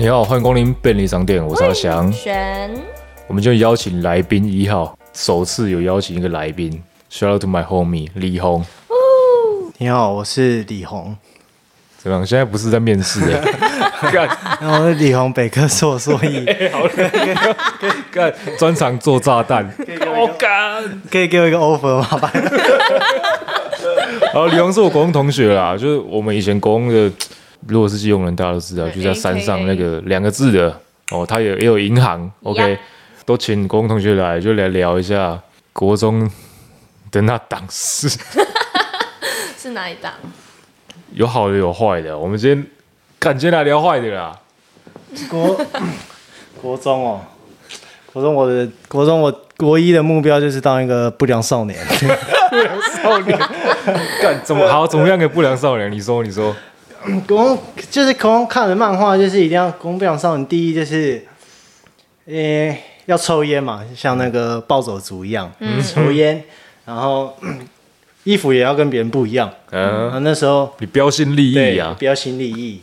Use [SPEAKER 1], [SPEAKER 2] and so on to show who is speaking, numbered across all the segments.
[SPEAKER 1] 你好，欢迎光临便利商店，我是阿翔。
[SPEAKER 2] 选
[SPEAKER 1] 我们就邀请来宾一号，首次有邀请一个来宾，Shout out to my homie 李红。
[SPEAKER 3] 你好，我是李红，
[SPEAKER 1] 怎么样？现在不是在面试的，干
[SPEAKER 3] 然后我是李红北科硕硕一，
[SPEAKER 1] 干专场做炸弹，我干。
[SPEAKER 3] 可以给我一个 offer 吗？拜托
[SPEAKER 1] 然后李红是我国中同学啦，就是我们以前国中的，如果是基隆人，大家都知道，就在山上那个两个字的哦，他也也有银行，OK，都请国中同学来，就来聊一下国中的那档事。
[SPEAKER 2] 是哪一档？
[SPEAKER 1] 有好的有坏的，我们今天赶紧来聊坏的啦。
[SPEAKER 3] 国 国中哦，国中我的国中我国一的目标就是当一个不良少年。
[SPEAKER 1] 不良少年，干怎么好？怎么样个不良少年？你说，你说，
[SPEAKER 3] 国中就是国中看的漫画，就是一定要国中不良少年。第一就是，呃、要抽烟嘛，像那个暴走族一样，抽烟，然后衣服也要跟别人不一样。然
[SPEAKER 1] 嗯、
[SPEAKER 3] 那时候
[SPEAKER 1] 你标新立异，啊！
[SPEAKER 3] 标新立异，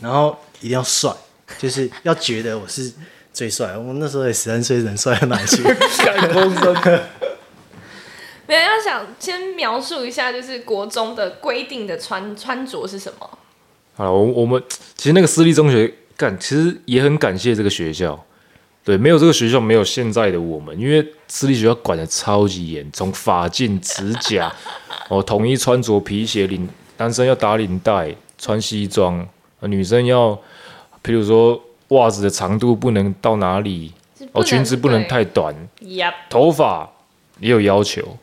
[SPEAKER 3] 然后一定要帅，就是要觉得我是最帅。我那时候也十三岁，人帅到哪里去？
[SPEAKER 1] 干空生，
[SPEAKER 2] 没有要想先描述一下，就是国中的规定的穿穿着是什么？
[SPEAKER 1] 好了，我我们其实那个私立中学干，其实也很感谢这个学校。对，没有这个学校，没有现在的我们，因为私立学校管的超级严，从发镜、指甲，哦，统一穿着皮鞋领，男生要打领带，穿西装，呃女生要，譬如说袜子的长度不能到哪里，哦，裙子不能太短，
[SPEAKER 2] 呀，
[SPEAKER 1] 头发也有要求，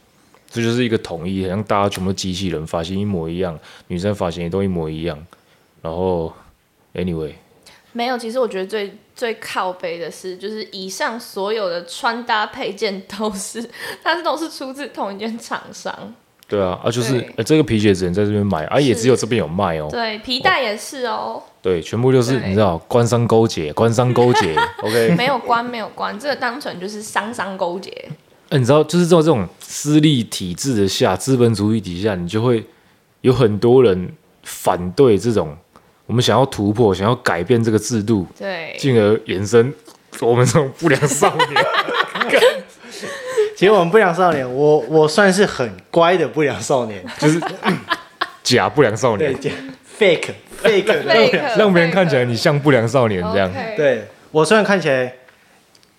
[SPEAKER 1] 这就是一个统一，好像大家全部机器人，发型一模一样，女生发型也都一模一样。然后，anyway，
[SPEAKER 2] 没有。其实我觉得最最靠背的是，就是以上所有的穿搭配件都是，它都是出自同一间厂商。
[SPEAKER 1] 对啊，啊就是
[SPEAKER 2] 对，
[SPEAKER 1] 呃，这个皮鞋只能在这边买，啊也只有这边有卖哦。
[SPEAKER 2] 对，皮带也是哦，
[SPEAKER 1] 对，全部就是你知道，官商勾结，官商勾结，OK。
[SPEAKER 2] 没有官没有官，这个单纯就是商商勾结。
[SPEAKER 1] 呃你知道，就是在这种私立体制的下，资本主义底下，你就会有很多人反对这种我们想要突破、想要改变这个制度，
[SPEAKER 2] 对，
[SPEAKER 1] 进而延伸我们这种不良少年。
[SPEAKER 3] 其实我们不良少年，我我算是很乖的不良少年，
[SPEAKER 1] 就是 假不良少
[SPEAKER 3] 对
[SPEAKER 1] 年
[SPEAKER 3] ，，fake fake 的不良。
[SPEAKER 2] Fake
[SPEAKER 1] 让别人看起来你像不良少年这样。
[SPEAKER 3] 对我虽然看起来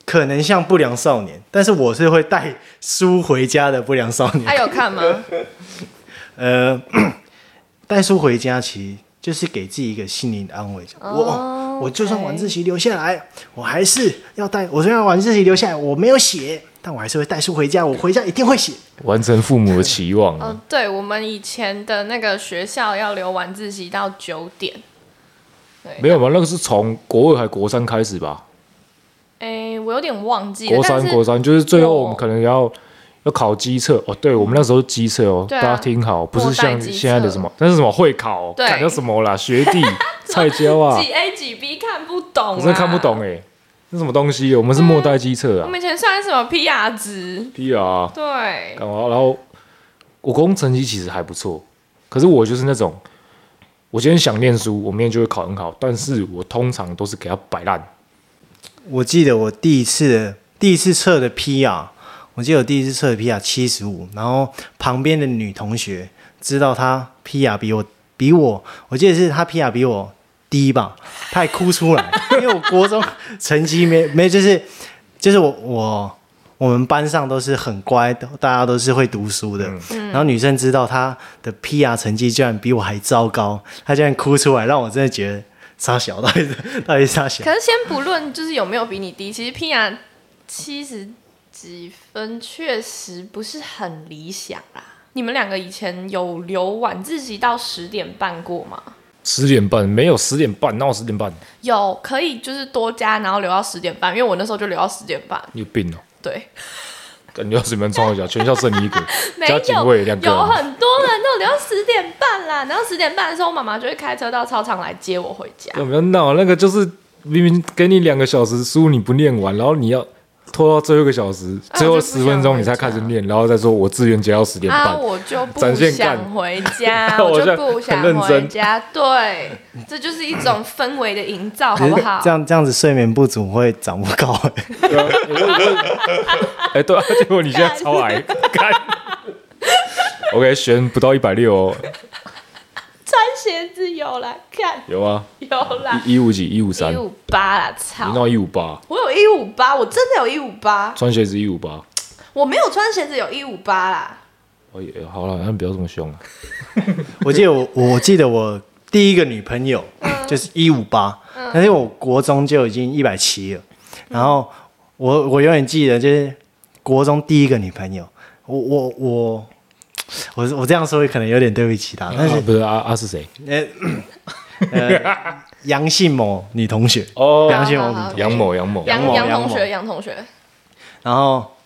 [SPEAKER 3] 可能像不良少年，但是我是会带书回家的不良少年。
[SPEAKER 2] 他有看吗？
[SPEAKER 3] 呃，带书回家其实就是给自己一个心灵的安慰。
[SPEAKER 2] 哦
[SPEAKER 3] 我我就算晚自习留下来，我还是要带。我虽然晚自习留下来，我没有写，但我还是会带书回家。我回家一定会写。
[SPEAKER 1] 完成父母的期望啊。
[SPEAKER 2] 哦，对，我们以前的那个学校要留晚自习到九点。
[SPEAKER 1] 没有吧？那个是从国二还国三开始吧？
[SPEAKER 2] 哎，我有点忘记了。
[SPEAKER 1] 国三国三就是最后
[SPEAKER 2] 我
[SPEAKER 1] 我们可能要要考机测哦。对，我们那时候是机测哦，
[SPEAKER 2] 啊
[SPEAKER 1] 大家听好，不是像现在的什么，那是什么会考，
[SPEAKER 2] 对
[SPEAKER 1] 改叫什么啦？学弟 菜椒啊，
[SPEAKER 2] 几 A 几 B 看不懂、
[SPEAKER 1] 真的看不懂哎，那什么东西？我们是末代机测啊
[SPEAKER 2] 我们以前算什么 PR 值
[SPEAKER 1] ？，PR
[SPEAKER 2] 对，
[SPEAKER 1] 然后？然后我工成绩其实还不错，可是我就是那种，我今天想念书，我明天就会考很好，但是我通常都是给他摆烂。
[SPEAKER 3] 我记得我第一次第一次测的 PR，我记得我第一次测的 PR 七十五，然后旁边的女同学知道她 PR 比我比我，我记得是她 PR 比我低吧，她还哭出来，因为我国中成绩没没就是就是我我我们班上都是很乖的，大家都是会读书的，然后女生知道她的 PR 成绩居然比我还糟糕，她居然哭出来，让我真的觉得傻小，到底是到底是傻小。
[SPEAKER 2] 可是先不论就是有没有比你低，其实 PR 七十几分确实不是很理想啦。你们两个以前有留晚自习到十点半过吗？
[SPEAKER 1] 十点半没有十点半，哪有十点半？
[SPEAKER 2] 有，可以就是多加，然后留到十点半，因为我那时候就留到十点半。
[SPEAKER 1] 你有病哦、
[SPEAKER 2] 对，
[SPEAKER 1] 感觉要随便冲一下，全校剩你一个，
[SPEAKER 2] 没
[SPEAKER 1] 加警
[SPEAKER 2] 有
[SPEAKER 1] 卫两个。
[SPEAKER 2] 有很多人都有留到十点半啦，然后十点半的时候，我妈妈就会开车到操场来接我回家。
[SPEAKER 1] 有没有闹？那个就是明明给你两个小时书你不念完，然后你要拖到最后一个小时，
[SPEAKER 2] 啊
[SPEAKER 1] 最后十分钟你才开始念，然后再说我志愿接到十点
[SPEAKER 2] 啊，
[SPEAKER 1] 半。
[SPEAKER 2] 我就不
[SPEAKER 1] 展现干
[SPEAKER 2] 想 回家，
[SPEAKER 1] 我
[SPEAKER 2] 我就不想
[SPEAKER 1] 很认真
[SPEAKER 2] 回家。对，这就是一种氛围的营造，好不好？
[SPEAKER 3] 这样这样子睡眠不足会长不高、
[SPEAKER 1] 哎，对啊，结果你现在超矮，干。OK，悬不到一百六哦，
[SPEAKER 2] 穿鞋子有啦，看
[SPEAKER 1] 有啊，
[SPEAKER 2] 有啦，
[SPEAKER 1] 一一五几，一五三，
[SPEAKER 2] 一五八啦，操！
[SPEAKER 1] 你闹一五八，
[SPEAKER 2] 我有一五八，我真的有一五八，
[SPEAKER 1] 穿鞋子一五八。
[SPEAKER 2] 我没有穿鞋子有一五八啦。
[SPEAKER 1] 哦也好了，那不要这么凶啊。
[SPEAKER 3] 我记得我我记得我第一个女朋友就是一五八，但是我国中就已经一百七了。然后我我永远记得就是国中第一个女朋友，我我我我我这样说可能有点对不起他，但是
[SPEAKER 1] 啊不是啊啊是谁？
[SPEAKER 3] 呃 呃杨姓某女同学，
[SPEAKER 1] 哦
[SPEAKER 3] 杨姓某
[SPEAKER 1] 杨某杨某，
[SPEAKER 2] 杨
[SPEAKER 3] 某杨
[SPEAKER 2] 同学，杨同学，
[SPEAKER 3] 然后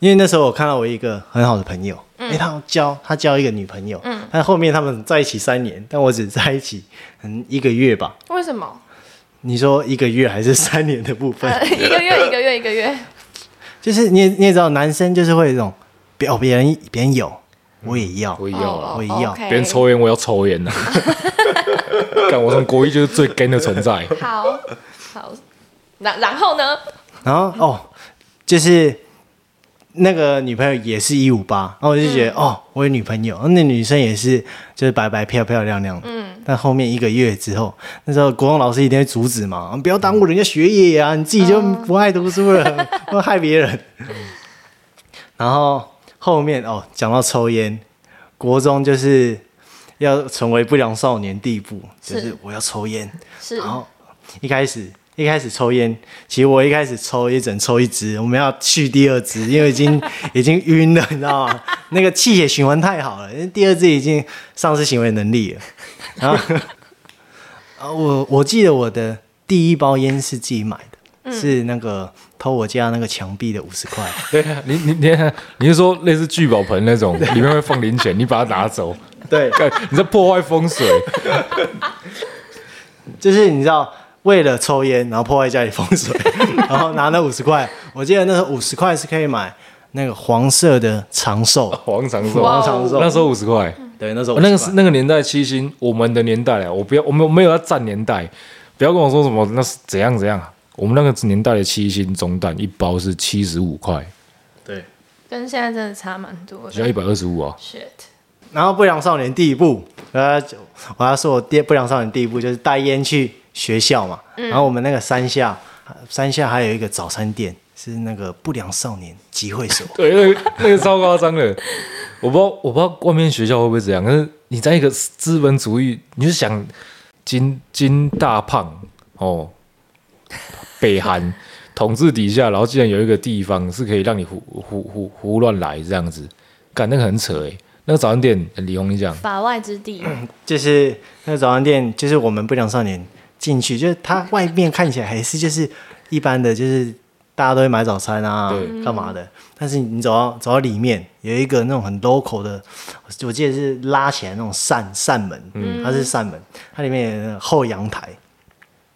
[SPEAKER 3] 因为那时候我看到我一个很好的朋友，因为他交他交一个女朋友，嗯，但后面他们在一起三年，但我只在一起嗯一个月吧。
[SPEAKER 2] 为什么？
[SPEAKER 3] 你说一个月还是三年的部分？
[SPEAKER 2] 呃，一个月，一个月，一个月。
[SPEAKER 3] 就是你也你也知道，男生就是会有这种，别哦别人别人有，我也要，
[SPEAKER 1] 我也要了。
[SPEAKER 3] 我也要
[SPEAKER 1] 别人抽烟，我要抽烟呐！干，我从国一就是最 gay 的存在。
[SPEAKER 2] 好好，然然后呢？
[SPEAKER 3] 然后哦，就是那个女朋友也是一五八，然后我就觉得、哦，我有女朋友，那女生也是就是白白漂漂亮亮的，嗯，但后面一个月之后，那时候国中老师一定会阻止嘛，不要耽误人家学业啊，你自己就不爱读书了，会害别人。然后后面哦，讲到抽烟，国中就是要成为不良少年地步，就是
[SPEAKER 2] 是
[SPEAKER 3] 我要抽烟，
[SPEAKER 2] 是
[SPEAKER 3] 然后一开始一开始抽烟，其实我一开始抽也只能抽一支，我们要续第二支，因为已经 已经晕了，你知道吗？那个气血循环太好了，因为第二支已经丧失行为能力了。然后啊，我我记得我的第一包烟是自己买的，是那个偷我家那个墙壁的五十块。
[SPEAKER 1] 对啊，你你你，你是说类似聚宝盆那种，里面会放零钱，你把它拿走，
[SPEAKER 3] 对，
[SPEAKER 1] 干，你在破坏风水。
[SPEAKER 3] 就是你知道，为了抽烟，然后破坏家里风水，然后拿那五十块，我记得那时候五十块是可以买那个黄色的长寿，
[SPEAKER 1] 黄长寿，
[SPEAKER 2] 哇哦
[SPEAKER 3] 长寿。
[SPEAKER 1] 那时候五十块，
[SPEAKER 3] 对，那时候50块。
[SPEAKER 1] 那个是那个年代七星，我们的年代啊，我不要，我们没有要占年代，不要跟我说什么那是怎样怎样，我们那个年代的七星中弹一包是七十五块，
[SPEAKER 3] 对。
[SPEAKER 2] 跟现在真的差蛮多的。
[SPEAKER 1] 要一百二十五啊
[SPEAKER 2] ，Shit，
[SPEAKER 3] 然后不良少年第一步，呃，我要说我第不良少年第一步就是带烟去学校嘛。然后我们那个山下，山下还有一个早餐店，是那个不良少年集会所。
[SPEAKER 1] 对，那个那个超夸张的，我不知道我不知道外面学校会不会这样，可是你在一个资本主义，你就想金金大胖哦，北韩 统治底下，然后竟然有一个地方是可以让你胡胡胡胡乱来这样子，干那个很扯哎，那个早餐店，李红你讲，
[SPEAKER 2] 法外之地。
[SPEAKER 3] 就是那个早餐店，就是我们不良少年进去，就是它外面看起来还是就是一般的，就是大家都会买早餐啊
[SPEAKER 1] 对，
[SPEAKER 3] 干嘛的。但是你走到走到里面，有一个那种很 local 的，我我记得是拉起来那种扇扇门，嗯。它是扇门，它里面有那个后阳台，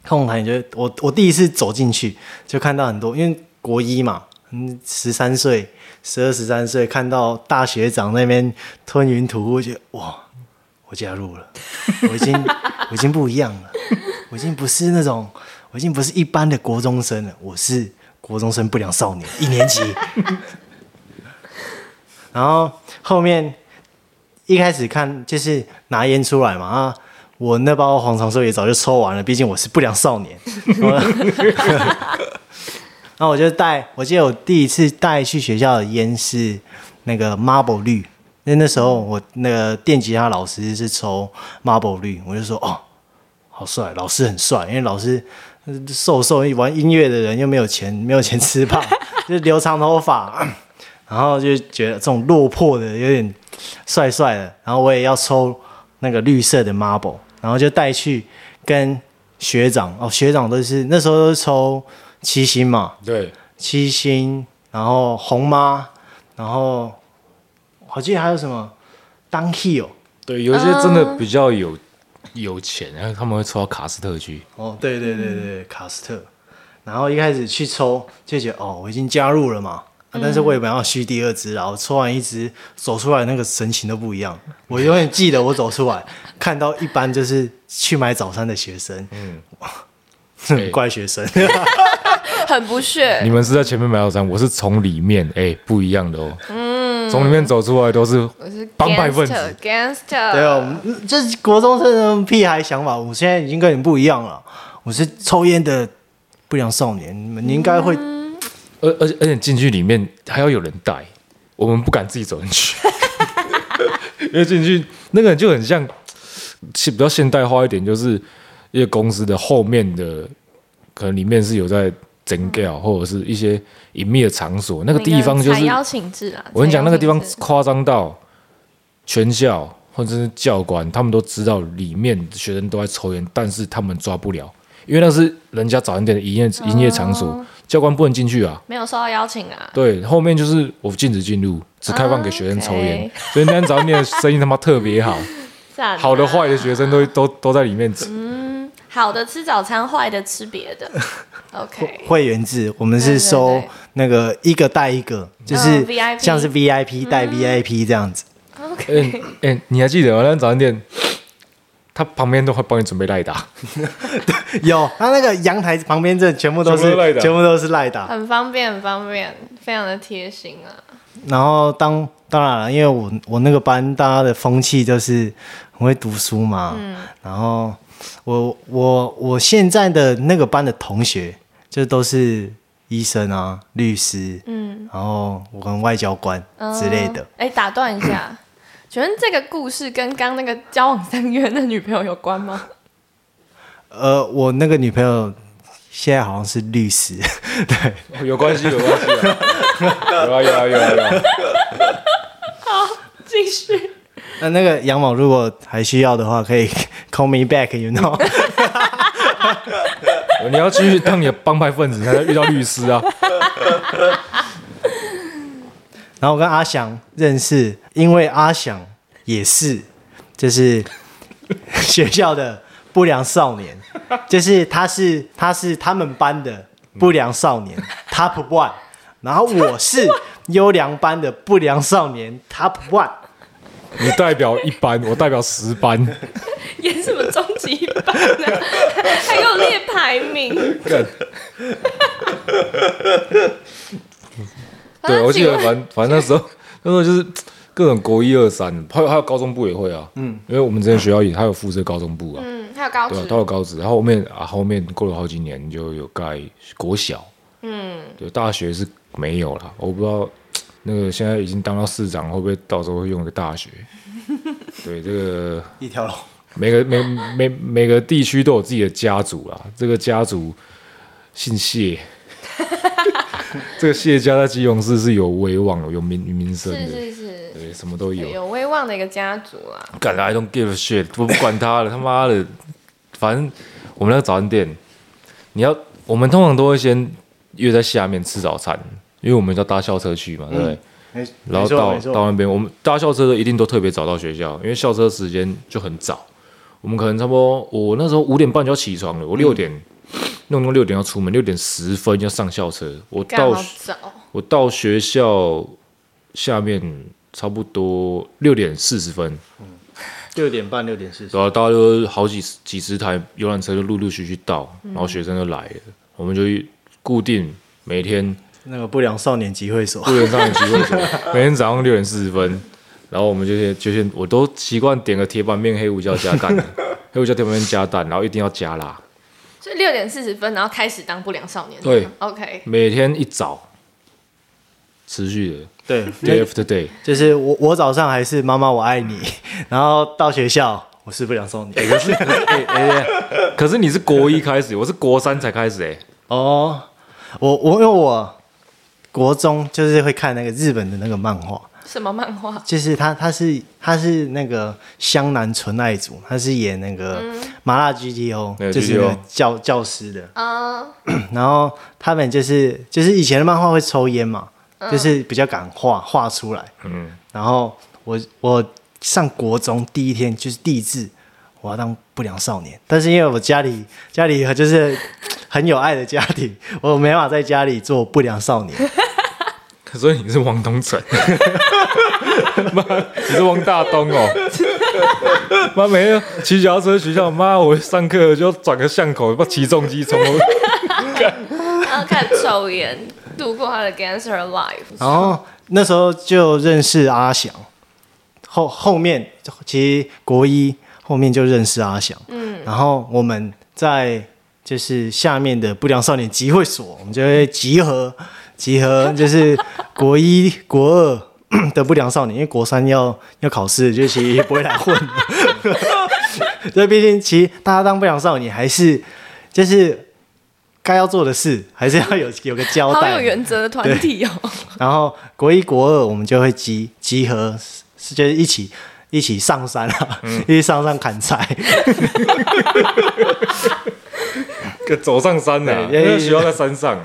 [SPEAKER 3] 后阳台你就我我第一次走进去就看到很多，因为国一嘛，嗯，十三岁、十二、十三岁，看到大学长那边吞云吐雾，觉得哇。我加入了，我已经 我已经不一样了，我已经不是那种，我已经不是一般的国中生了，我是国中生不良少年一年级。然后后面一开始看就是拿烟出来嘛啊，我那包黄长寿也早就抽完了，毕竟我是不良少年。然后我就带，我记得我第一次带去学校的烟是那个 Marble 绿，那那时候我那个电吉他老师是抽 Marble 绿，我就说哦，好帅，老师很帅，因为老师瘦瘦玩音乐的人又没有钱，没有钱吃胖，就留长头发，然后就觉得这种落魄的有点帅帅的，然后我也要抽那个绿色的 Marble，然后就带去跟学长。哦，学长都是那时候都是抽七星嘛，
[SPEAKER 1] 对，
[SPEAKER 3] 七星，然后红妈，然后我记得还有什么当 heel
[SPEAKER 1] 对，有一些真的比较有有钱，然后他们会抽到卡斯特去，
[SPEAKER 3] 哦，对对对对，卡斯特，然后一开始去抽就觉得哦，我已经加入了嘛。啊但是我也没有续第二支，然后抽完一支走出来，那个神情都不一样。我永远记得我走出来，看到一般就是去买早餐的学生，
[SPEAKER 1] 嗯，
[SPEAKER 3] 很，怪学生，
[SPEAKER 2] 很不屑
[SPEAKER 1] 你。们是在前面买早餐，我是从里面，哎、不一样的哦。嗯，从里面走出来都是
[SPEAKER 2] 我是
[SPEAKER 1] 帮派分子
[SPEAKER 2] gangster，
[SPEAKER 3] 对啊，我们就是国中生的屁孩想法，我现在已经跟你们不一样了。我是抽烟的不良少年，你们应该会
[SPEAKER 1] 而而且而且进去里面还要有人带，我们不敢自己走进去，因为进去那个人就很像，其比较现代化一点，就是一个公司的后面的，可能里面是有在整掉或者是一些隐秘的场所，那个地方就是
[SPEAKER 2] 邀请制啊。
[SPEAKER 1] 我跟你讲，那个地方夸张到全校或者是教官他们都知道里面学生都在抽烟，但是他们抓不了，因为那是人家早餐店的营业营业场所，教官不能进去啊。
[SPEAKER 2] 没有收到邀请啊。
[SPEAKER 1] 对，后面就是我禁止进入，只开放给学生抽烟所以那天早上店的生意他妈特别好，
[SPEAKER 2] 啊
[SPEAKER 1] 好的坏的学生都都都在里面嗯。
[SPEAKER 2] 好的吃早餐，坏的吃别的。OK，
[SPEAKER 3] 会员制，我们是收那个一个带一个，就是像是 VIP 带 VIP 这样子。
[SPEAKER 2] OK，
[SPEAKER 1] 哎、哎、你还记得吗？那天早餐店，他旁边都会帮你准备赖打，
[SPEAKER 3] 有，他那个阳台旁边这全部都是
[SPEAKER 1] 全部都赖打
[SPEAKER 3] 全部都是赖打。
[SPEAKER 2] 很方便，很方便，非常的贴心啊。
[SPEAKER 3] 然后当当然了，因为我我那个班大家的风气就是很会读书嘛，
[SPEAKER 2] 嗯。
[SPEAKER 3] 然后我我我现在的那个班的同学就都是医生啊、律师，
[SPEAKER 2] 嗯。
[SPEAKER 3] 然后我跟外交官之类的。
[SPEAKER 2] 哎、打断一下，请问这个故事跟刚那个交往三个月的女朋友有关吗？
[SPEAKER 3] 呃，我那个女朋友现在好像是律师，对，
[SPEAKER 1] 有关系，有关系啊，有啊有啊有啊有啊。
[SPEAKER 2] 继续。
[SPEAKER 3] 那那个杨某如果还需要的话，可以 call me back，you know。
[SPEAKER 1] 你要继续当你的帮派分子，才能遇到律师啊。
[SPEAKER 3] 然后我跟阿翔认识，因为阿翔也是，就是 学校的不良少年，就是他是他是他们班的不良少年 top one，然后我是优良班的不良少年 top one。
[SPEAKER 1] 你代表一班，我代表十班。
[SPEAKER 2] 演什么终极班呢、还给我列排名。
[SPEAKER 1] 干对，我记得，反反正那时候那时候就是各种国一二三，还有还有高中部也会啊，嗯，因为我们之前学校也还有负责高中部啊，
[SPEAKER 2] 嗯，还有高职
[SPEAKER 1] 对啊，，他有高职，然后后面啊后面过了好几年就有盖国小，
[SPEAKER 2] 嗯，
[SPEAKER 1] 对，大学是没有了，我不知道那个现在已经当到市长，会不会到时候会用一个大学？对，这个
[SPEAKER 3] 一条龙，
[SPEAKER 1] 每个每每每个地区都有自己的家族啦，这个家族姓谢，这个谢家在基隆市是有威望、有名名声的，
[SPEAKER 2] 是是是，
[SPEAKER 1] 对，什么都有。
[SPEAKER 2] 有威望的一个家族啊。
[SPEAKER 1] 干 I don't give a shit，我不管他了，他妈的，反正我们那个早餐店，你要我们通常都会先约在下面吃早餐，因为我们要搭校车去嘛，对不对？
[SPEAKER 3] 没
[SPEAKER 1] 然后到到那边，我们搭校车的一定都特别早到学校，因为校车时间就很早。我们可能差不多，我那时候五点半就要起床了，我六点弄弄六点要出门，六点十分要上校车。我到，我到学校下面差不多六点四十分，
[SPEAKER 3] 六点半六点四十，
[SPEAKER 1] 然后大家就好几十几十台游览车就陆陆续续到，然后学生就来了，我们就固定每天
[SPEAKER 3] 那个不良少年集会所，
[SPEAKER 1] 不良少年集会所，每天早上六点四十分，然后我们就先就先我都习惯点个铁板面黑胡椒加蛋，黑胡椒铁板面加蛋，然后一定要加辣，
[SPEAKER 2] 所以六点四十分，然后开始当不良少年。
[SPEAKER 1] 对
[SPEAKER 2] ，OK，
[SPEAKER 1] 每天一早持续的
[SPEAKER 3] 对
[SPEAKER 1] ，day after day。
[SPEAKER 3] 就是我我早上还是妈妈我爱你，然后到学校我是不良少年。
[SPEAKER 1] 可是可是哎哎哎，可是你是国一开始，我是国三才开始哎、
[SPEAKER 3] 哦，我我因为我国中就是会看那个日本的那个漫画，
[SPEAKER 2] 什么漫画？
[SPEAKER 3] 就是他他是他是那个湘南纯爱组，他是演那个麻辣 GTO，、
[SPEAKER 1] 对
[SPEAKER 3] 就是那个教教师的。
[SPEAKER 2] 啊，
[SPEAKER 3] 然后他们就是就是以前的漫画会抽烟嘛，就是比较敢画画出来。
[SPEAKER 1] 嗯，
[SPEAKER 3] 然后我我上国中第一天就是第一志，我要当不良少年，但是因为我家里家里就是很有爱的家庭，我没办法在家里做不良少年。
[SPEAKER 1] 所以你是王东城，妈，你是汪大东哦。妈，没有骑脚踏车学校，妈，我上课就转个巷口，把起重机冲。
[SPEAKER 2] 然后开始抽烟，度过他的 gangster life。
[SPEAKER 3] 然后那时候就认识阿翔，后后面其实国一后面就认识阿翔，嗯，然后我们在就是下面的不良少年集会所，我们就会集合集合，就是国一国二 的不良少年，因为国三要要考试，就其实也不会来混，所以毕竟其实大家当不良少年还是就是。该要做的事还是要有有个交代，
[SPEAKER 2] 好有原则的团体哦。
[SPEAKER 3] 然后国一、国二我们就会集集合，是就是一起一起上山啊，一起上山砍柴。
[SPEAKER 1] 走上山呢、因为学校在山上。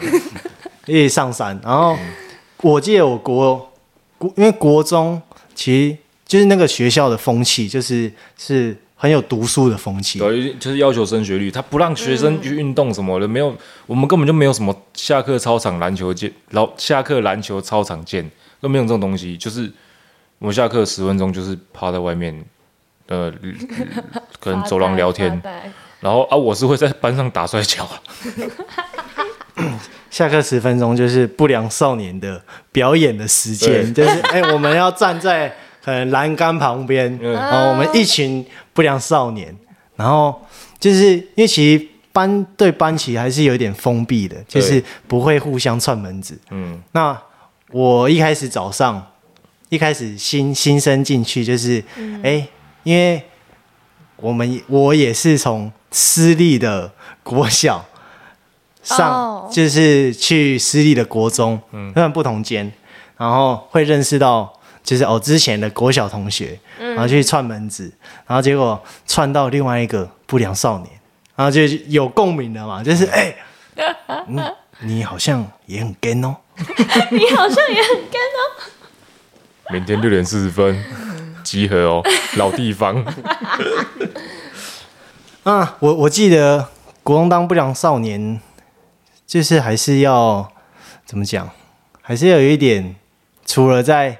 [SPEAKER 3] 一起上山。然后我记得我国国，因为国中其实就是那个学校的风气，就是是很有读书的风气。
[SPEAKER 1] 对，就是要求升学率，他不让学生去运动什么的，没有，我们根本就没有什么下课操场篮球见，然后下课篮球操场见，都没有这种东西。就是我们下课十分钟，就是趴在外面，呃，可能走廊聊天，然后啊，我是会在班上打摔跤，
[SPEAKER 3] 下课十分钟就是不良少年的表演的时间，就是哎、我们要站在可能栏杆旁边，
[SPEAKER 1] 嗯。
[SPEAKER 3] 然后我们一群不良少年，然后就是因为其实班对班级还是有点封闭的，就是不会互相串门子。
[SPEAKER 1] 嗯，
[SPEAKER 3] 那我一开始早上一开始新新生进去，就是哎、因为我们我也是从私立的国小上
[SPEAKER 2] 哦
[SPEAKER 3] 就是去私立的国中，嗯，虽然不同间，然后会认识到就是哦之前的国小同学，然后去串门子，然后结果串到另外一个不良少年，然后就有共鸣了嘛，就是哎，嗯，你好像也很 gay 哦。
[SPEAKER 2] 你好像也很干哦。
[SPEAKER 1] 明天六点四十分集合哦，老地方。
[SPEAKER 3] 啊，我我记得国中当不良少年，就是还是要怎么讲，还是要有一点，除了在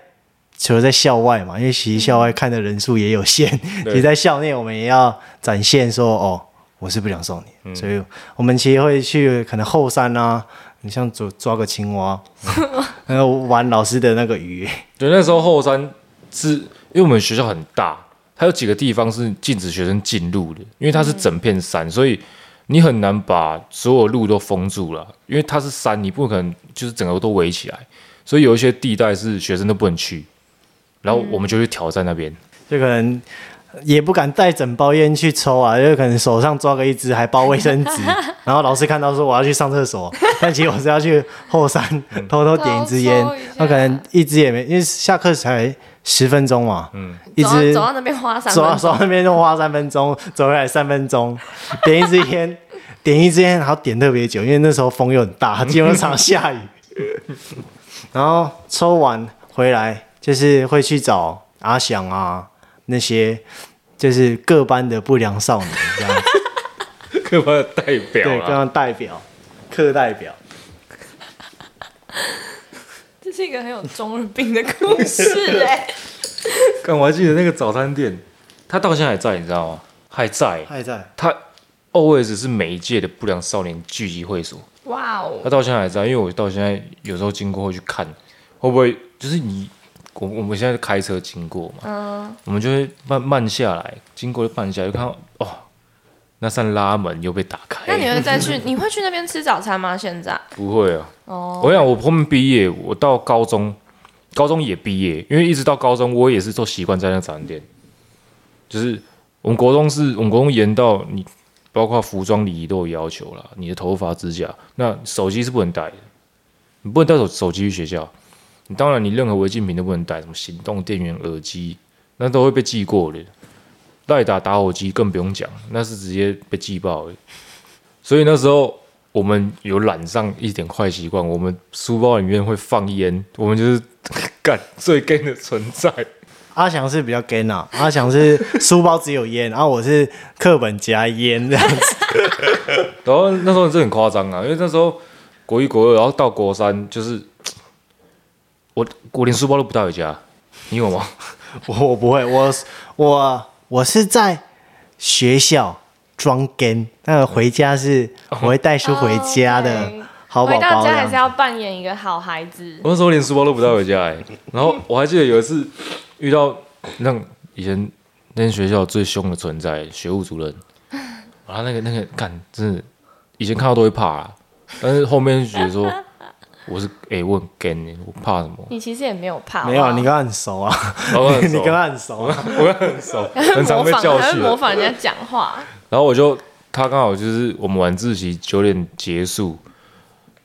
[SPEAKER 3] 除了在校外嘛，因为其实校外看的人数也有限，其实在校内我们也要展现说哦，我是不想送你，所以我们其实会去可能后山啊，你像抓抓个青蛙，然后玩老师的那个鱼，
[SPEAKER 1] 对，那时候后山是因为我们学校很大，它有几个地方是禁止学生进入的，因为它是整片山，所以你很难把所有路都封住了，因为它是山，你不可能就是整个都围起来，所以有一些地带是学生都不能去，然后我们就去挑战那边。
[SPEAKER 3] 就可能也不敢带整包烟去抽啊，就可能手上抓个一支，还包卫生纸，然后老师看到说我要去上厕所，但其实我是要去后山偷偷点一支烟那可能一支也没，因为下课才十分钟嘛，嗯，一
[SPEAKER 2] 走到走到那边花三
[SPEAKER 3] 走到
[SPEAKER 2] 分钟，
[SPEAKER 3] 走到那边就花三分钟，走回来三分钟，点一支烟，点一支烟，然后点特别久，因为那时候风又很大，基本上下雨，然后抽完回来就是会去找阿翔啊那些，就是各班的不良少年这样。子，
[SPEAKER 1] 课班的代表
[SPEAKER 3] 对，各
[SPEAKER 1] 啊，
[SPEAKER 3] 班代表、课代表，
[SPEAKER 2] 这是一个很有中二病的故事 哎。
[SPEAKER 1] 但我还记得那个早餐店，它到现在还在，你知道吗？还在，
[SPEAKER 3] 还在，
[SPEAKER 1] 它 always 是每一届的不良少年聚集会所。
[SPEAKER 2] 哇哦
[SPEAKER 1] 他，到现在还在，因为我到现在有时候经过会去看，会不会就是你我我们现在开车经过嘛，
[SPEAKER 2] 嗯，
[SPEAKER 1] 我们就会慢慢下来，经过就慢下来，就看到哦，那扇拉门又被打开。
[SPEAKER 2] 那你会再去？你会去那边吃早餐吗？现在？
[SPEAKER 1] 不会啊？
[SPEAKER 2] 哦，
[SPEAKER 1] 我想我后面毕业，我到高中，高中也毕业，因为一直到高中我也是做习惯在那个早餐店，就是我们国中是我们国中严到你包括服装礼仪都有要求啦，你的头发、指甲，那手机是不能带的，你不能带手手机去学校。你当然你任何违禁品都不能带，什么行动电源、耳机，那都会被记过的。赖打打火机更不用讲，那是直接被记爆的。所以那时候我们有染上一点坏习惯，我们书包里面会放烟，我们就是 干最 gay 的存在。
[SPEAKER 3] 阿翔是比较 gay 啊，阿翔是书包只有烟，然后我是课本夹烟这样子。
[SPEAKER 1] 然后那时候真的很夸张啊，因为那时候国一国二，然后到国三就是我我连书包都不带回家，你有吗？
[SPEAKER 3] 我我不会，我我我是在学校装 gay，那个回家是我会带书回家的好宝
[SPEAKER 2] 回到
[SPEAKER 3] 宝这样子。
[SPEAKER 2] 家还是要扮演一个好孩子。
[SPEAKER 1] 我那时候连书包都不带回家哎、然后我还记得有一次遇到那以前那间学校最凶的存在学务主任，然 后那个那个干真的以前看到都会怕啊，但是后面就觉得说我是哎、我很 gay，、欸、我怕什么？
[SPEAKER 2] 你其实也没有怕，
[SPEAKER 3] 没有，你跟他很熟啊，
[SPEAKER 1] 然后很
[SPEAKER 3] 你跟他很熟啊。
[SPEAKER 1] 我跟他很熟，很常被教训。
[SPEAKER 2] 模仿人家讲话。
[SPEAKER 1] 然后我就他刚好就是我们晚自习九点结束，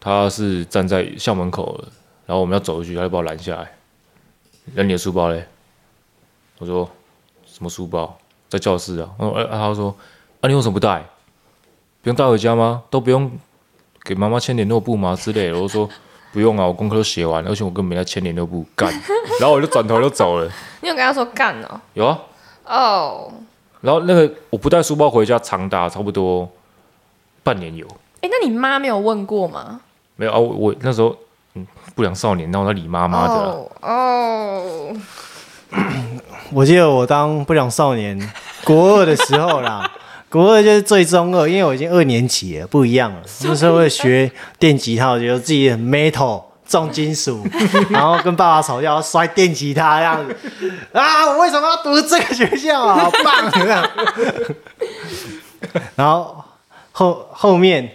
[SPEAKER 1] 他是站在校门口的，然后我们要走过去，他就把我拦下来，那你的书包嘞？我说什么书包？在教室啊。然后哎，他说啊，你为什么不带？不用带回家吗？都不用给妈妈签联络簿吗之类的？我说不用啊，我功课都写完了，而且我根本没在签联络簿，干。然后我就转头就走了。
[SPEAKER 2] 你有跟他说干哦？
[SPEAKER 1] 有啊，
[SPEAKER 2] 哦，
[SPEAKER 1] 然后那个我不带书包回家，长达差不多半年有。
[SPEAKER 2] 哎，那你妈没有问过吗？
[SPEAKER 1] 没有啊，我我那时候嗯不良少年，然后在理妈妈的
[SPEAKER 2] 哦，
[SPEAKER 3] 我记得我当不良少年国二的时候啦，国二就是最中二，因为我已经二年级了，不一样了。那时候会学电吉他，我觉得自己很 metal 重金属，然后跟爸爸吵架，摔电吉他这样子。啊，我为什么要读这个学校啊？好棒这样。然后后后面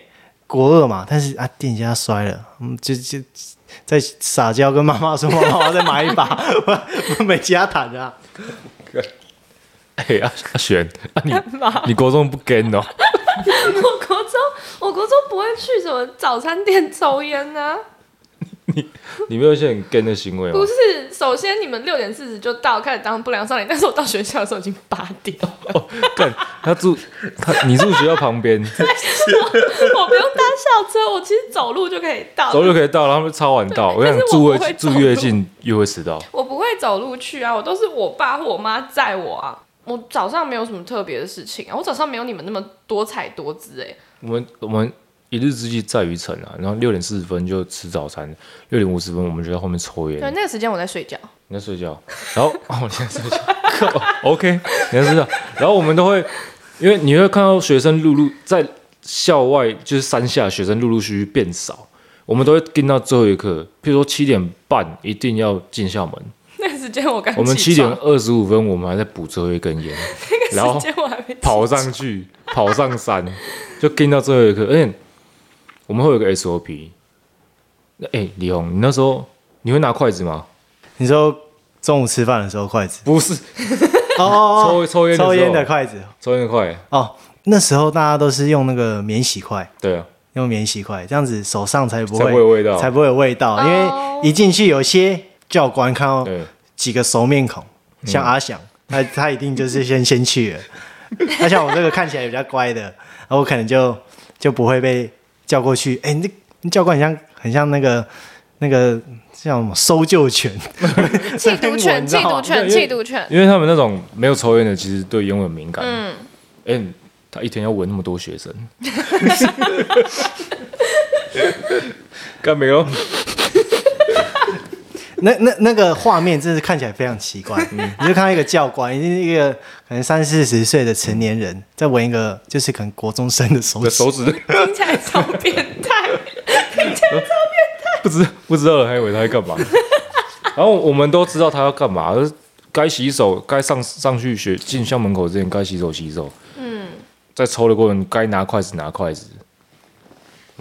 [SPEAKER 3] 国二嘛，但是啊电吉他摔了，嗯，就就在撒娇跟妈妈说，妈妈我要再买一把，我我没吉他弹啊。
[SPEAKER 1] 哎、阿阿璇，啊你你国中不跟哦？
[SPEAKER 2] 我国中，我国中不会去什么早餐店抽烟啊。
[SPEAKER 1] 你你没有一些很跟的行为吗
[SPEAKER 2] 不？是，首先你们六点四十就到，开始当不良少年，但是我到学校的时候已经八点了，
[SPEAKER 1] 哦，干，他住他你住学校旁边，
[SPEAKER 2] 我不用搭校车，我其实走路就可以到。
[SPEAKER 1] 走路就可以到，然后他们超晚到。我想住
[SPEAKER 2] 会
[SPEAKER 1] 住越近越会迟到。
[SPEAKER 2] 我不会走路去啊，我都是我爸或我妈载我啊。我早上没有什么特别的事情啊，我早上没有你们那么多彩多姿哎、
[SPEAKER 1] 我们我们一日之计在于晨啊，然后六点四十分就吃早餐，六点五十分我们就在后面抽烟。
[SPEAKER 2] 对，那个时间我在睡觉。
[SPEAKER 1] 你在睡觉，然后 哦，你在睡觉，OK，你在睡觉，然后我们都会，因为你会看到学生陆陆在校外，就是山下学生陆陆续续变少，我们都会盯到最后一刻，譬如说七点半一定要进校门，
[SPEAKER 2] 那个时间我刚
[SPEAKER 1] 我们七点二十五分我们还在补最后一根烟，然后
[SPEAKER 2] 时间我还没
[SPEAKER 1] 跑上去，跑上山，就跟到最后一刻，而且我们会有个 SOP。哎、李红，你那时候你会拿筷子吗？
[SPEAKER 3] 你说中午吃饭的时候筷子？
[SPEAKER 1] 不是，
[SPEAKER 3] 哦哦
[SPEAKER 1] 抽抽烟
[SPEAKER 3] 抽烟的筷子。
[SPEAKER 1] 抽烟的筷。
[SPEAKER 3] 哦，那时候大家都是用那个免洗筷，
[SPEAKER 1] 对啊，
[SPEAKER 3] 用免洗筷，这样子手上才不
[SPEAKER 1] 才
[SPEAKER 3] 会
[SPEAKER 1] 不会有味道
[SPEAKER 3] 才不会有味道。
[SPEAKER 2] 哦
[SPEAKER 3] 因为一进去，有些教官看到
[SPEAKER 1] 对，
[SPEAKER 3] 几个熟面孔，像阿翔，他他一定就是先先去了。那像我这个看起来比较乖的，然后我可能就就不会被叫过去。哎、你那教官很像很像那个那个叫什么搜救犬，
[SPEAKER 2] 缉毒犬，缉毒犬，缉毒犬。
[SPEAKER 1] 因为他们那种没有抽烟的，其实对烟味很敏感。
[SPEAKER 2] 嗯，
[SPEAKER 1] 哎、他一天要闻那么多学生，干没有？
[SPEAKER 3] 那那那个画面真是看起来非常奇怪。你就看到一个教官，已经是一个可能三四十岁的成年人，在闻一个就是可能国中生的手指。
[SPEAKER 1] 我的手指
[SPEAKER 2] 听起来超变态。
[SPEAKER 1] 不知不知道的还以为他在干嘛。然后我们都知道他要干嘛，就是该洗手，该上上去学进校门口之前该洗手洗手。嗯，在抽的过程该拿筷子拿筷子。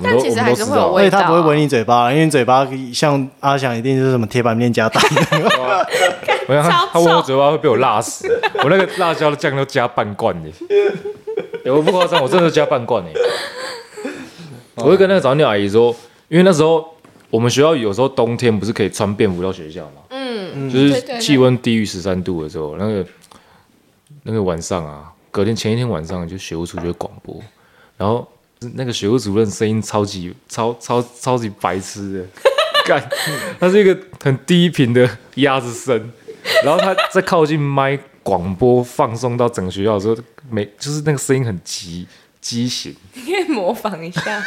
[SPEAKER 2] 但其实还是会有
[SPEAKER 1] 我们都知道
[SPEAKER 3] 而且他不会闻你嘴巴，因为你嘴巴像阿翔一定就是什么铁板面加蛋。
[SPEAKER 1] 我想他他闻我嘴巴会被我辣死，我那个辣椒的酱都加半罐的，欸我不夸张，我真的加半罐的。我会跟那个早鸟阿姨说，因为那时候我们学校有时候冬天不是可以穿便服到学校嘛，
[SPEAKER 2] 嗯，
[SPEAKER 1] 就是气温低于十三度的时候，那个那个晚上啊，隔天前一天晚上就学务处就会广播，然后那个学务主任声音超级超超超级白痴的，干，他是一个很低频的鸭子声，然后他在靠近麦广播放送到整个学校的时候，每就是那个声音很急畸形。
[SPEAKER 2] 你可以模仿一下，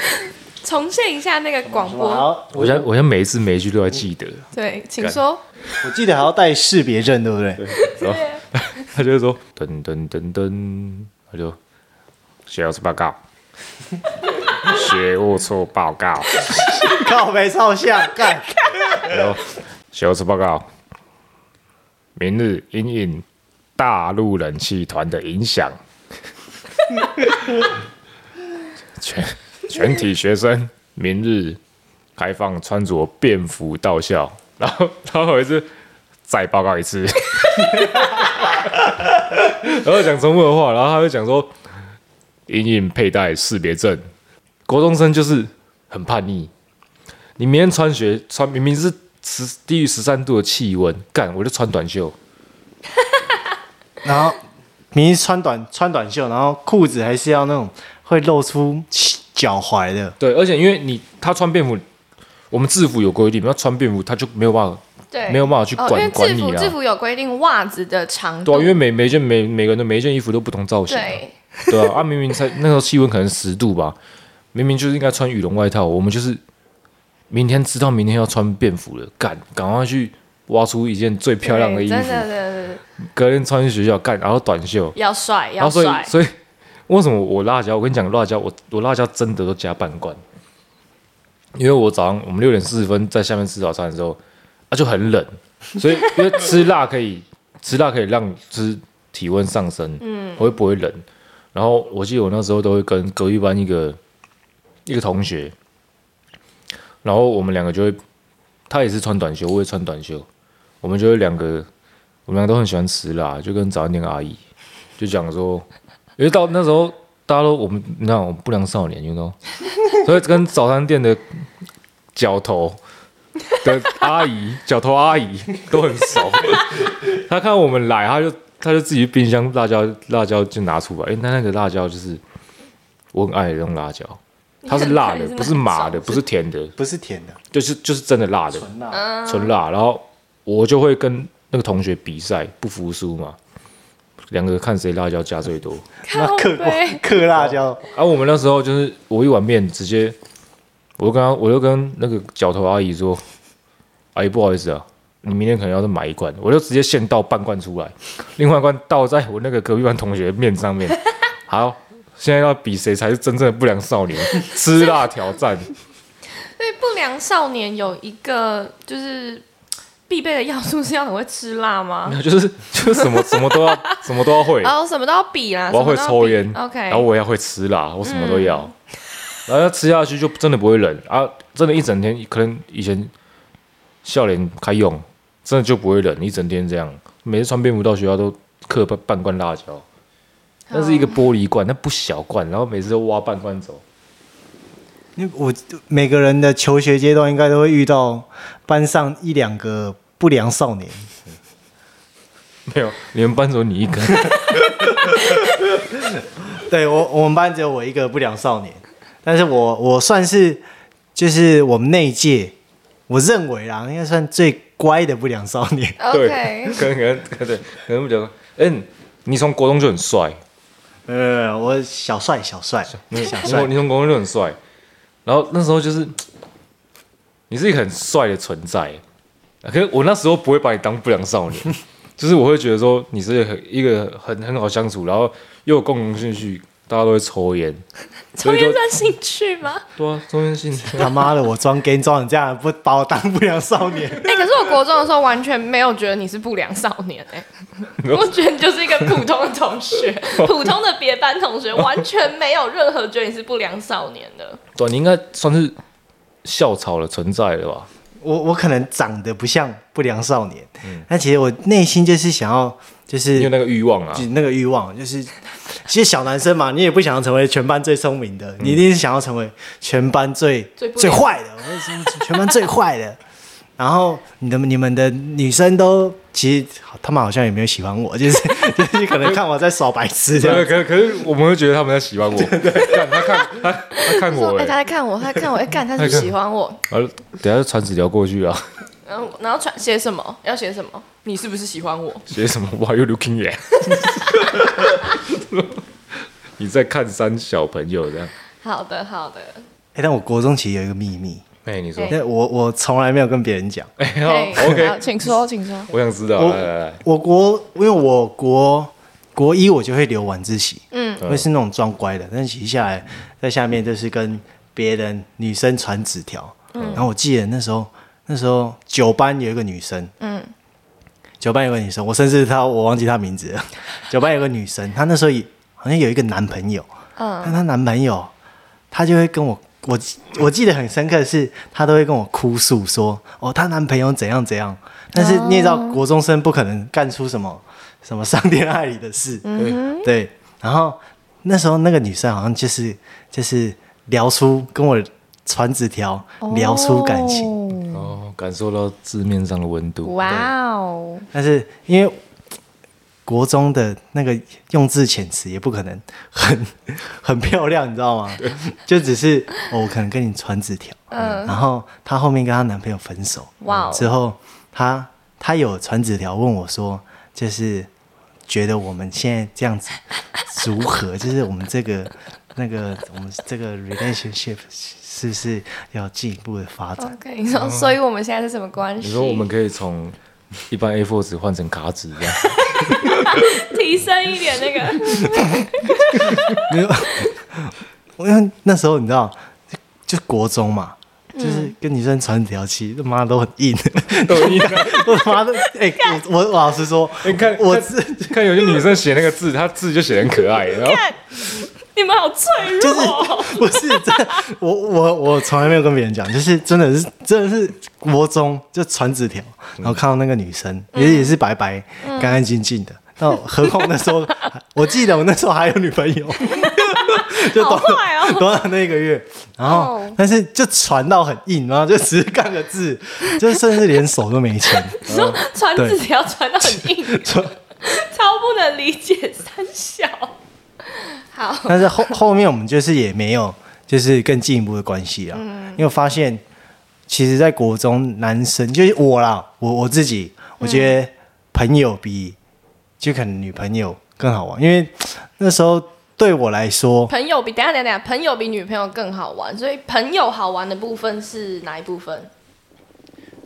[SPEAKER 2] 重现一下那个广播。
[SPEAKER 3] 好，
[SPEAKER 1] 我现在我现在每一次每一句都要记得，
[SPEAKER 2] 对，请说。
[SPEAKER 3] 我记得还要带识别证，对不对？
[SPEAKER 1] 然后他就会说噔噔噔噔，他就学务处报告，学务处报告，
[SPEAKER 3] 靠背超像，干。
[SPEAKER 1] 学务处报告，明日因应大陆冷气团的影响，全全体学生明日开放穿着便服到校，然后然后有一次再报告一次，然后讲重复的话，然后他就讲说，隐隐佩戴识别证，国中生就是很叛逆，你明天穿学穿明明是十低于十三度的气温，干我就穿短袖，
[SPEAKER 3] 然后明明穿短穿短袖，然后裤子还是要那种会露出脚踝的。
[SPEAKER 1] 对，而且因为你他穿便服，我们制服有规定，要穿便服他就没有办法，
[SPEAKER 2] 对，
[SPEAKER 1] 没有办法去管
[SPEAKER 2] 为制服
[SPEAKER 1] 管你啊
[SPEAKER 2] 制服有规定袜子的长度，
[SPEAKER 1] 对啊，因为每每件每每个人的每一件衣服都不同造型啊、
[SPEAKER 2] 对
[SPEAKER 1] 对啊，啊明明才那时候气温可能十度吧，明明就是应该穿羽绒外套，我们就是明天知道明天要穿便服了，赶赶快去挖出一件最漂亮的衣服，
[SPEAKER 2] 对真的真的
[SPEAKER 1] 隔天穿去学校干，然后短袖，
[SPEAKER 2] 要帅
[SPEAKER 1] 然后所以
[SPEAKER 2] 要帅，
[SPEAKER 1] 所以为什么我辣椒？我跟你讲，辣椒我我辣椒真的都加半罐，因为我早上我们六点四十分在下面吃早餐的时候，啊就很冷，所以因为吃辣可以 吃辣可以让就是体温上升，嗯，我会不会冷？然后我记得我那时候都会跟隔壁班一个一个同学，然后我们两个就会，他也是穿短袖，我也穿短袖，我们就会两个，我们两个都很喜欢吃辣，就跟早餐店阿姨就讲说，因为到那时候大家都我们你看我们不良少年，you know，所以跟早餐店的脚头的阿姨、脚头阿姨都很熟。他看我们来，他就他就自己冰箱辣椒辣椒就拿出来，哎、那那个辣椒就是我很爱的那种辣椒，它是辣的，不是麻的，不是甜的，
[SPEAKER 3] 不是甜的，
[SPEAKER 1] 就是就是真的辣的，
[SPEAKER 3] 纯辣。
[SPEAKER 2] 嗯
[SPEAKER 1] 纯辣。然后我就会跟那个同学比赛，不服输嘛，两个看谁辣椒加最多。
[SPEAKER 3] 那嗑过
[SPEAKER 2] 背
[SPEAKER 3] 嗑辣椒，
[SPEAKER 1] 而、我们那时候就是我一碗面直接，我就跟他，我就跟那个脚头阿姨说：“阿姨，不好意思啊，你明天可能要再买一罐。”我就直接现倒半罐出来，另外一罐倒在我那个隔壁班同学面上面。好，现在要比谁才是真正的不良少年，吃辣挑战。
[SPEAKER 2] 对不良少年有一个就是必备的要素是要很会吃辣吗？
[SPEAKER 1] 就是就是什么什么都要什么都要会，
[SPEAKER 2] 然后什么都要比啦，
[SPEAKER 1] 我要会抽烟
[SPEAKER 2] OK，
[SPEAKER 1] 然后我也要会吃辣，我什么都要，然后要吃下去就真的不会冷啊！真的，一整天可能以前笑脸开用，真的就不会冷，一整天这样。每次穿蝙蝠到学校都嗑半半罐辣椒，那是一个玻璃罐，那不小罐，然后每次都挖半罐走。
[SPEAKER 3] 因为我每个人的求学阶段应该都会遇到班上一两个不良少年。
[SPEAKER 1] 没有，你们班只有你一个，
[SPEAKER 3] 对我，我们班只有我一个不良少年，但是我我算是就是我们那一届，我认为啦，应该算最乖的不良少年。
[SPEAKER 2] OK，
[SPEAKER 1] 可能可能可能对，可能不讲。嗯，你从国中就很帅，
[SPEAKER 3] 呃，我小帅小帅。小
[SPEAKER 1] 你
[SPEAKER 3] 帅。
[SPEAKER 1] 从，你从国中就很帅，然后那时候就是你是一个很帅的存在，可是我那时候不会把你当不良少年，就是我会觉得说你是一个很一个很很好相处，然后又有共同兴趣，大家都会抽烟，
[SPEAKER 2] 抽烟算兴趣吗？
[SPEAKER 1] 对啊，抽烟兴趣。
[SPEAKER 3] 他妈的，我装 gay 装成这样，不把我当不良少年。
[SPEAKER 2] 哎、可是我国中的时候完全没有觉得你是不良少年哎、我觉得你就是一个普通的同学，普通的别班同学，完全没有任何觉得你是不良少年的。
[SPEAKER 1] 对啊，你应该算是校草的存在了吧？
[SPEAKER 3] 我我可能长得不像不良少年，但其实我内心就是想要，就是
[SPEAKER 1] 你有那个欲望啊。
[SPEAKER 3] 就，那个欲望，就是其实小男生嘛，你也不想要成为全班最聪明的，你一定是想要成为全班最
[SPEAKER 2] 最
[SPEAKER 3] 最坏的，我是全班最坏的。然后你的你们的女生都其实他们好像也没有喜欢我，就是 就是可能看我在耍白痴这，样。
[SPEAKER 1] 可可是我们会觉得他们在喜欢我，看他看他他看
[SPEAKER 2] 说哎、
[SPEAKER 1] 我哎、
[SPEAKER 2] 他在看我，他在看我，哎、干，他是不是喜欢我。
[SPEAKER 1] 然后等一下就传纸条过去啊，
[SPEAKER 2] 嗯，然后传写什么？要写什么？你是不是喜欢我？
[SPEAKER 1] 写什么？Why you looking at？你在看三小朋友这样？
[SPEAKER 2] 好的，好的。
[SPEAKER 3] 哎、但我国中其实有一个秘密，
[SPEAKER 1] 哎、你说
[SPEAKER 3] 我我从来没有跟别人讲。
[SPEAKER 1] 哎、
[SPEAKER 2] 嘿
[SPEAKER 1] 好，OK，
[SPEAKER 2] 请说，请说。
[SPEAKER 1] 我想知道，
[SPEAKER 3] 我
[SPEAKER 1] 来来来，
[SPEAKER 3] 我国因为我国国一我就会留晚自习，
[SPEAKER 2] 嗯
[SPEAKER 3] 会是那种装乖的，但其实下来在下面就是跟别人女生传纸条。嗯然后我记得那时候那时候九班有一个女生，
[SPEAKER 2] 嗯，
[SPEAKER 3] 九班有个女生，我甚至她我忘记她名字了。九班有个女生，她那时候也好像有一个男朋友，
[SPEAKER 2] 嗯
[SPEAKER 3] 但她男朋友她就会跟我。我我记得很深刻的是，她都会跟我哭诉说，哦，她男朋友怎样怎样。但是你也知道，国中生不可能干出什么什么伤天害理的事，
[SPEAKER 2] 嗯
[SPEAKER 3] 对。然后那时候那个女生好像就是就是聊出跟我传纸条，聊出感情。
[SPEAKER 2] 情。
[SPEAKER 1] 哦，感受到字面上的温度。
[SPEAKER 2] 哇哦，
[SPEAKER 3] 但是因为国中的那个用字遣词也不可能很 很漂亮，你知道吗？就只是、哦、我可能跟你传纸条，
[SPEAKER 2] 嗯
[SPEAKER 3] 然后她后面跟她男朋友分手，
[SPEAKER 2] 哇哦
[SPEAKER 3] 之后她她有传纸条问我说，就是觉得我们现在这样子如何？就是我们这个那个我们这个 relationship 是不是要进一步的发展
[SPEAKER 2] ？OK，你说，所以我们现在是什么关系？
[SPEAKER 1] 你说我们可以从一般 A4 纸换成卡纸这样？
[SPEAKER 2] 提升一点那个，
[SPEAKER 3] 没有，我因为那时候你知道，就就国中嘛，就是跟女生传纸条，其实他妈都很硬，
[SPEAKER 1] 抖音啊，
[SPEAKER 3] 我他妈的，哎、我我我老实说，
[SPEAKER 1] 你看看
[SPEAKER 3] 我字
[SPEAKER 1] 看有些女生写那个字，她字就写很可爱，然后
[SPEAKER 2] 你们好脆弱。哦。
[SPEAKER 3] 不是真的，我我我从来没有跟别人讲，就是真的是真的是国中就传纸条，然后看到那个女生也也是白白干干净净的，那何况那时候 我记得我那时候还有女朋友，就短
[SPEAKER 2] 短哦。
[SPEAKER 3] 短短那个月，然后
[SPEAKER 2] 哦。
[SPEAKER 3] 但是就传到很硬，然后就只是干个字，就甚至连手都没牵，
[SPEAKER 2] 你说传纸条传到很硬，超不能理解三小。好，
[SPEAKER 3] 但是后后面我们就是也没有就是更进一步的关系啊，因为我发现其实，在国中男生就是我啦，我我自己我觉得朋友比就可能女朋友更好玩，因为那时候对我来说，
[SPEAKER 2] 朋友比等一下等下，朋友比女朋友更好玩，所以朋友好玩的部分是哪一部分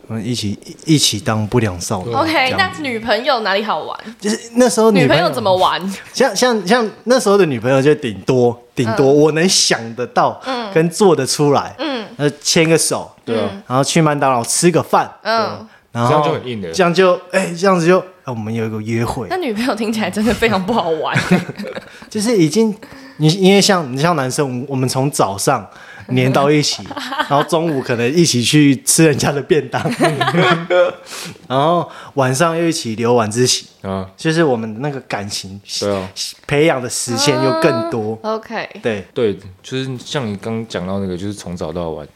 [SPEAKER 3] 我们一起一一起当不良少年。
[SPEAKER 2] ？OK，那女朋友哪里好玩？
[SPEAKER 3] 就是那时候
[SPEAKER 2] 女朋
[SPEAKER 3] 朋
[SPEAKER 2] 友怎么玩？
[SPEAKER 3] 像像像那时候的女朋友，就顶多顶多我能想得到，嗯跟做得出来，
[SPEAKER 2] 嗯
[SPEAKER 3] 呃，牵个手，
[SPEAKER 1] 对啊，
[SPEAKER 3] 然后去麦当劳吃个饭，
[SPEAKER 2] 嗯，
[SPEAKER 3] 然后
[SPEAKER 1] 这样就很硬的
[SPEAKER 3] 这样就哎、这样子就、啊我们有一个约会
[SPEAKER 2] 那，女朋友听起来真的非常不好玩。
[SPEAKER 3] 就是已经你因为像你像男生，我们从早上黏到一起，然后中午可能一起去吃人家的便当，然后晚上又一起留晚自习，
[SPEAKER 1] 啊，
[SPEAKER 3] 就是我们那个感情
[SPEAKER 1] 对啊，
[SPEAKER 3] 培养的时间又更多。
[SPEAKER 2] OK，
[SPEAKER 3] 对，
[SPEAKER 1] 对，就是像你刚讲到那个，就是从早到晚。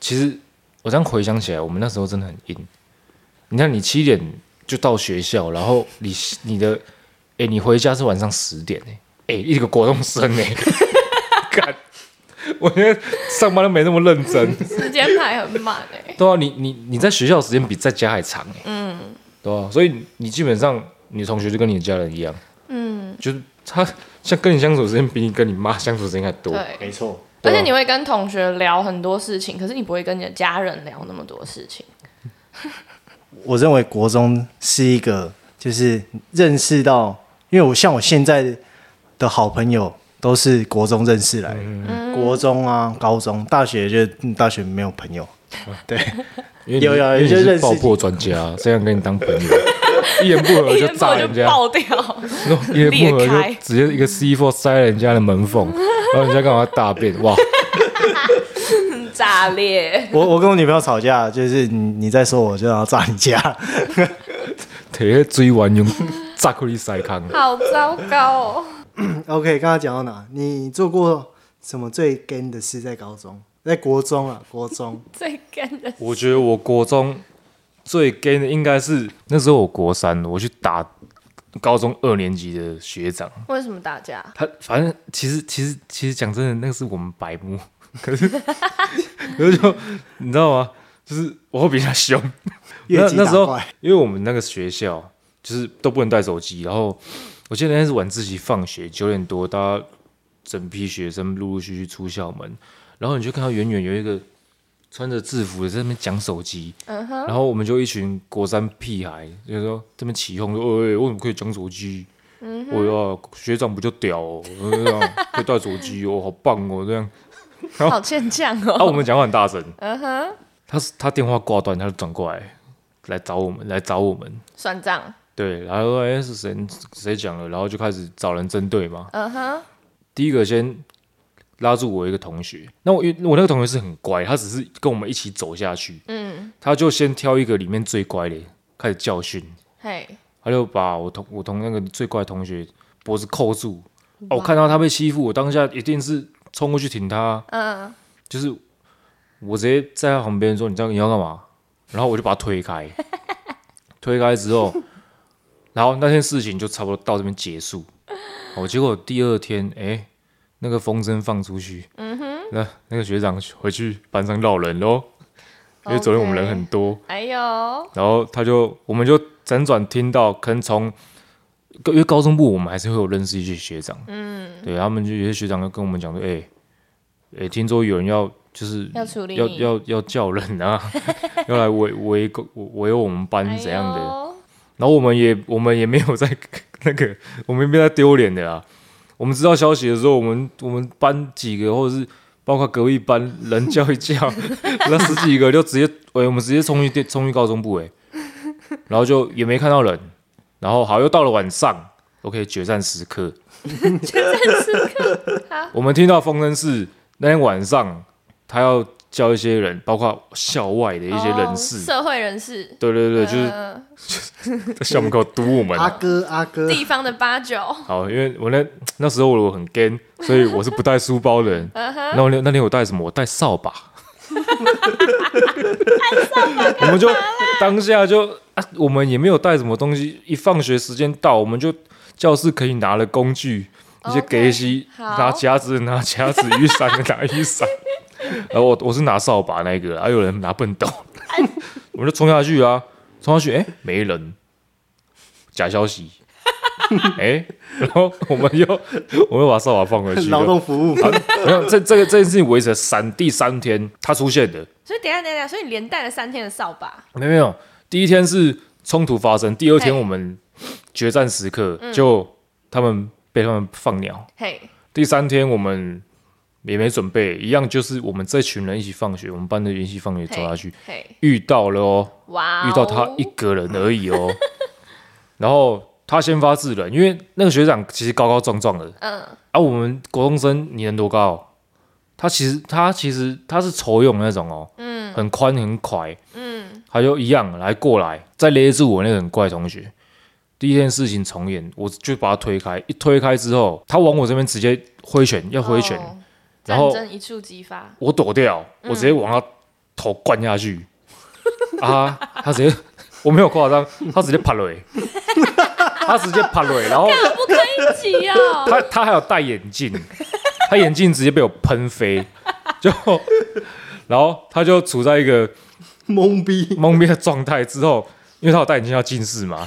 [SPEAKER 1] 其实我这样回想起来，我们那时候真的很硬。你看，你七点就到学校，然后你你的，哎，你回家是晚上十点哎，哎，一个国中生哎，干，我觉得上班都没那么认真。
[SPEAKER 2] 时间排很满哎。
[SPEAKER 1] 对啊，你你你在学校时间比在家还长哎，
[SPEAKER 2] 嗯
[SPEAKER 1] 对啊，所以你基本上你同学就跟你的家人一样，
[SPEAKER 2] 嗯，
[SPEAKER 1] 就是他像跟你相处时间比你跟你妈相处时间还多。
[SPEAKER 2] 对。
[SPEAKER 3] 没错。
[SPEAKER 2] 而且你会跟同学聊很多事情，可是你不会跟你的家人聊那么多事情。
[SPEAKER 3] 我认为国中是一个，就是认识到，因为我像我现在的好朋友都是国中认识来的，
[SPEAKER 2] 嗯。
[SPEAKER 3] 国中啊、高中、大学就、嗯大学没有朋友，对，
[SPEAKER 1] 因为你
[SPEAKER 3] 有有
[SPEAKER 1] 因为
[SPEAKER 3] 就认识
[SPEAKER 1] 你是爆破专家，这样跟你当朋友，一言不合就炸人家，
[SPEAKER 2] 爆掉，
[SPEAKER 1] 一言不合就 直接一个 C four 塞人家的门缝，然后人家干嘛大便？哇，
[SPEAKER 2] 炸裂。
[SPEAKER 3] 我我跟我女朋友吵架，就是你你再说我就要炸你家，
[SPEAKER 1] 摕个水丸用炸开你塞坑。
[SPEAKER 2] 好糟糕哦！
[SPEAKER 3] OK，刚刚讲到哪？你做过什么最 gay 的事？在高中，在国中啊，国中。
[SPEAKER 2] 最干的
[SPEAKER 1] 我觉得我国中最 gay 的应该是那时候我国三，我去打高中二年级的学长，
[SPEAKER 2] 为什么打架？
[SPEAKER 1] 他反正其实其实其实讲真的，那个是我们白目，可是可是就你知道吗？就是我会比他凶。
[SPEAKER 3] 那
[SPEAKER 1] 那时候，因为我们那个学校就是都不能带手机，然后我记得那天是晚自习放学九点多，大家整批学生陆陆续续出校门，然后你就看到远远有一个穿着制服的在那边讲手机，然后我们就一群国三屁孩，就是说这边起哄说，哎、为什么可以讲手机？
[SPEAKER 2] 嗯
[SPEAKER 1] 我要学长不就屌哦，这样可以带手机哦，好棒哦，这样。好
[SPEAKER 2] 好欠呛
[SPEAKER 1] 啊，我
[SPEAKER 2] 哦。
[SPEAKER 1] 们讲话很大声，
[SPEAKER 2] 嗯哼，
[SPEAKER 1] 他是他电话挂断，他就转过来来找我们，来找我们。
[SPEAKER 2] 算账。
[SPEAKER 1] 对，然后说哎、是谁谁讲了，然后就开始找人针对嘛。
[SPEAKER 2] 嗯哼，
[SPEAKER 1] 第一个先拉住我一个同学，那我我那个同学是很乖，他只是跟我们一起走下去，
[SPEAKER 2] 嗯，
[SPEAKER 1] 他就先挑一个里面最乖的开始教训，
[SPEAKER 2] 嘿，
[SPEAKER 1] 他就把我同我同那个最乖的同学脖子扣住。哦，我看到他被欺负，我当下一定是冲过去挺他，
[SPEAKER 2] 嗯，
[SPEAKER 1] 就是我直接在他旁边说：“你这样你要干嘛？” 然后我就把他推开，推开之后，然后那件事情就差不多到这边结束。哦，结果第二天，哎、那个风筝放出去，嗯哼，那那个学长回去班上闹人喽，因为昨天我们人很多。
[SPEAKER 2] 哎呦，
[SPEAKER 1] 然后他就我们就辗转听到，可能从因为高中部我们还是会有认识一些学长，嗯，对他们就有些学长就跟我们讲说，哎、哎、听说有人要就是
[SPEAKER 2] 要处理
[SPEAKER 1] 要要要叫人啊，要来围围围围我们班怎样的，
[SPEAKER 2] 哎
[SPEAKER 1] 然后我们也我们也没有在那个我们也没有在丢脸的啦。我们知道消息的时候，我们我们班几个或者是包括隔壁班人叫一叫，那十几个就直接哎、我们直接冲去电冲去高中部哎、然后就也没看到人，然后好又到了晚上，OK 决战时刻，决战时刻，我们听到风声是那天晚上他要叫一些人，包括校外的一些人士，
[SPEAKER 2] 哦社会人士，
[SPEAKER 1] 对对对，就是
[SPEAKER 2] 呃
[SPEAKER 1] 在校门口堵我们。
[SPEAKER 3] 阿哥阿哥，
[SPEAKER 2] 地方的八九，
[SPEAKER 1] 好，因为我那那时候我很 gay，所以我是不带书包的人。
[SPEAKER 2] 嗯
[SPEAKER 1] 然后那那天我带什么？我带扫把。我们就当下就啊，我们也没有带什么东西。一放学时间到，我们就教室可以拿了工具，一些给西
[SPEAKER 2] 好
[SPEAKER 1] 拿夹子拿夹子，雨伞拿雨伞。然 后我我是拿扫把那个，还有人拿笨斗，我们就冲下去啊，冲下去，哎、没人，假消息，哎、然后我们又 我们又把扫把放回去了，
[SPEAKER 3] 劳动服务，
[SPEAKER 1] 啊，没有，这这个这件事情维持了三第三天，他出现的，
[SPEAKER 2] 所以等一下等一下，所以你连带了三天的扫把，
[SPEAKER 1] 没有没有，第一天是冲突发生，第二天我们决战时刻就他们被他们放鸟，
[SPEAKER 2] 嘿，
[SPEAKER 1] 第三天我们也没准备，一样就是我们这群人一起放学，我们班的一起放学走下去，
[SPEAKER 2] 嘿，
[SPEAKER 1] 遇到了哦，
[SPEAKER 2] 哇哦，
[SPEAKER 1] 遇到他一个人而已哦，然后他先发制人，因为那个学长其实高高壮壮的，
[SPEAKER 2] 嗯，
[SPEAKER 1] 啊，我们国中生你能多高？他其实他其实他是筹泳那种哦，嗯，很宽很快，嗯，他就一样来过来，再勒住我那个很怪同学。第一件事情重演，我就把他推开，一推开之后，他往我这边直接挥拳，要挥拳，
[SPEAKER 2] 哦
[SPEAKER 1] 然后
[SPEAKER 2] 战争一触即发，
[SPEAKER 1] 我躲掉，我直接往他头灌下去，啊，他直接我没有夸张，他直接趴了，他直接趴了，然后
[SPEAKER 2] 不可以挤哦，
[SPEAKER 1] 他他还有戴眼镜，他眼镜直接被我喷飞，就然后他就处在一个
[SPEAKER 3] 懵逼，
[SPEAKER 1] 懵逼的状态之后，因为他有戴眼镜要近视嘛，